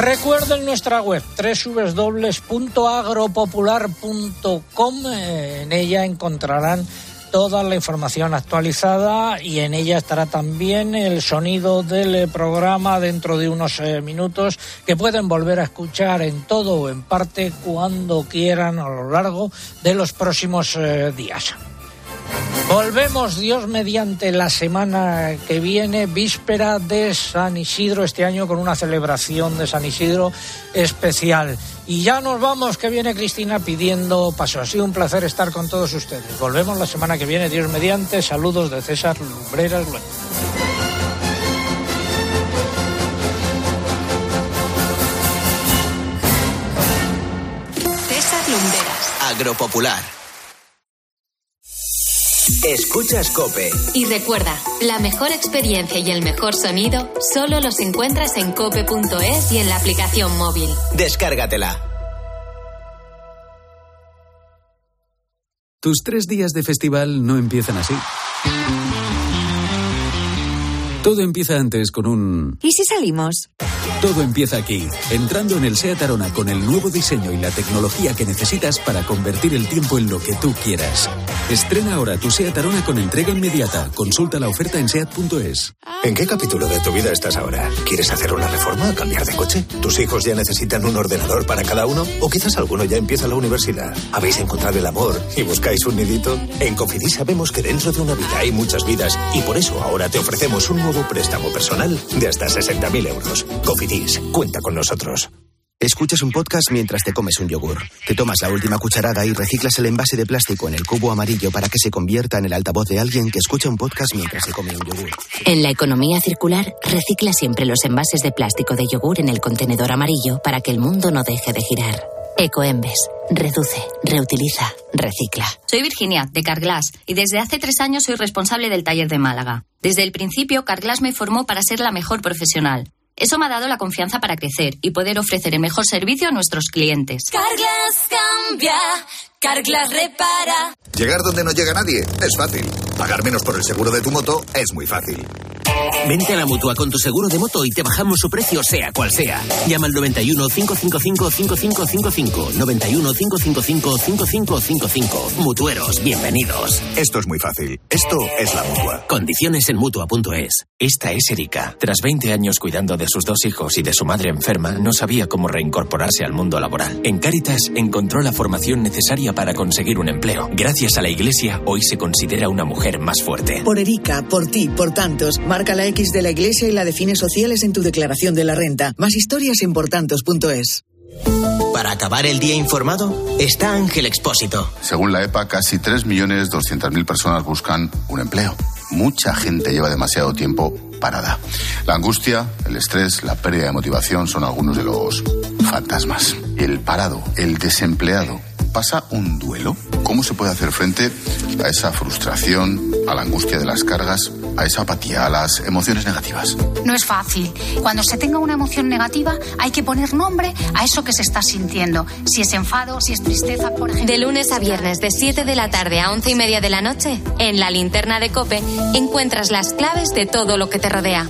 Speaker 7: Recuerden nuestra web www.agropopular.com. Eh, En ella encontrarán toda la información actualizada y en ella estará también el sonido del eh, programa dentro de unos eh, minutos que pueden volver a escuchar en todo o en parte cuando quieran a lo largo de los próximos días. Volvemos, Dios mediante, la semana que viene, víspera de San Isidro, este año con una celebración de San Isidro especial. Y ya nos vamos, que viene Cristina pidiendo paso. Ha sido un placer estar con todos ustedes. Volvemos la semana que viene, Dios mediante. Saludos de César Lumbreras.
Speaker 2: César Lumberas.
Speaker 5: Agropopular. Escuchas Cope.
Speaker 2: Y recuerda, la mejor experiencia y el mejor sonido solo los encuentras en cope.es y en la aplicación móvil.
Speaker 5: Descárgatela.
Speaker 41: Tus tres días de festival no empiezan así. Todo empieza antes con un...
Speaker 42: ¿Y si salimos?
Speaker 41: Todo empieza aquí, entrando en el SEAT Arona con el nuevo diseño y la tecnología que necesitas para convertir el tiempo en lo que tú quieras. Estrena ahora tu SEAT Arona con entrega inmediata. Consulta la oferta en SEAT.es.
Speaker 43: ¿En qué capítulo de tu vida estás ahora? ¿Quieres hacer una reforma o cambiar de coche? ¿Tus hijos ya necesitan un ordenador para cada uno? ¿O quizás alguno ya empieza la universidad? ¿Habéis encontrado el amor y buscáis un nidito? En Cofidis sabemos que dentro de una vida hay muchas vidas y por eso ahora te ofrecemos un nuevo préstamo personal de hasta 60.000 euros. Cofidis, cuenta con nosotros.
Speaker 44: Escuchas un podcast mientras te comes un yogur. Te tomas la última cucharada y reciclas el envase de plástico en el cubo amarillo para que se convierta en el altavoz de alguien que escucha un podcast mientras se come un yogur.
Speaker 45: En la economía circular, recicla siempre los envases de plástico de yogur en el contenedor amarillo para que el mundo no deje de girar. Ecoembes. Reduce, reutiliza, recicla.
Speaker 37: Soy Virginia, de Carglass, y desde hace tres años soy responsable del taller de Málaga. Desde el principio, Carglass me formó para ser la mejor profesional. Eso me ha dado la confianza para crecer y poder ofrecer el mejor servicio a nuestros clientes.
Speaker 36: Carglass cambia, Carglass repara.
Speaker 43: Llegar donde no llega nadie es fácil. Pagar menos por el seguro de tu moto es muy fácil.
Speaker 24: Vente a la mutua con tu seguro de moto y te bajamos su precio, sea cual sea. Llama al 91 555 5555. 91 555 5555. Mutueros, bienvenidos.
Speaker 46: Esto es muy fácil. Esto es la mutua.
Speaker 24: Condiciones en mutua.es. Esta es Erika. Tras 20 años cuidando de sus dos hijos y de su madre enferma, no sabía cómo reincorporarse al mundo laboral. En Cáritas encontró la formación necesaria para conseguir un empleo. Gracias a la iglesia, hoy se considera una mujer más fuerte.
Speaker 47: Por Erika, por ti, por tantos, marca la X de la iglesia y la de fines sociales en tu declaración de la renta. Más historias en portantos.es.
Speaker 5: Para acabar el día informado, está Ángel Expósito.
Speaker 48: Según la EPA, casi 3.200.000 personas buscan un empleo. Mucha gente lleva demasiado tiempo parada. La angustia, el estrés, la pérdida de motivación son algunos de los fantasmas. El parado, el desempleado, ¿pasa un duelo? ¿Cómo se puede hacer frente a esa frustración, a la angustia de las cargas, a esa apatía, a las emociones negativas?
Speaker 49: No es fácil. Cuando se tenga una emoción negativa hay que poner nombre a eso que se está sintiendo. Si es enfado, si es tristeza, por ejemplo.
Speaker 2: De lunes a viernes, de 7 de la tarde a 11 y media de la noche, en la linterna de Cope, encuentras las claves de todo lo que te rodea.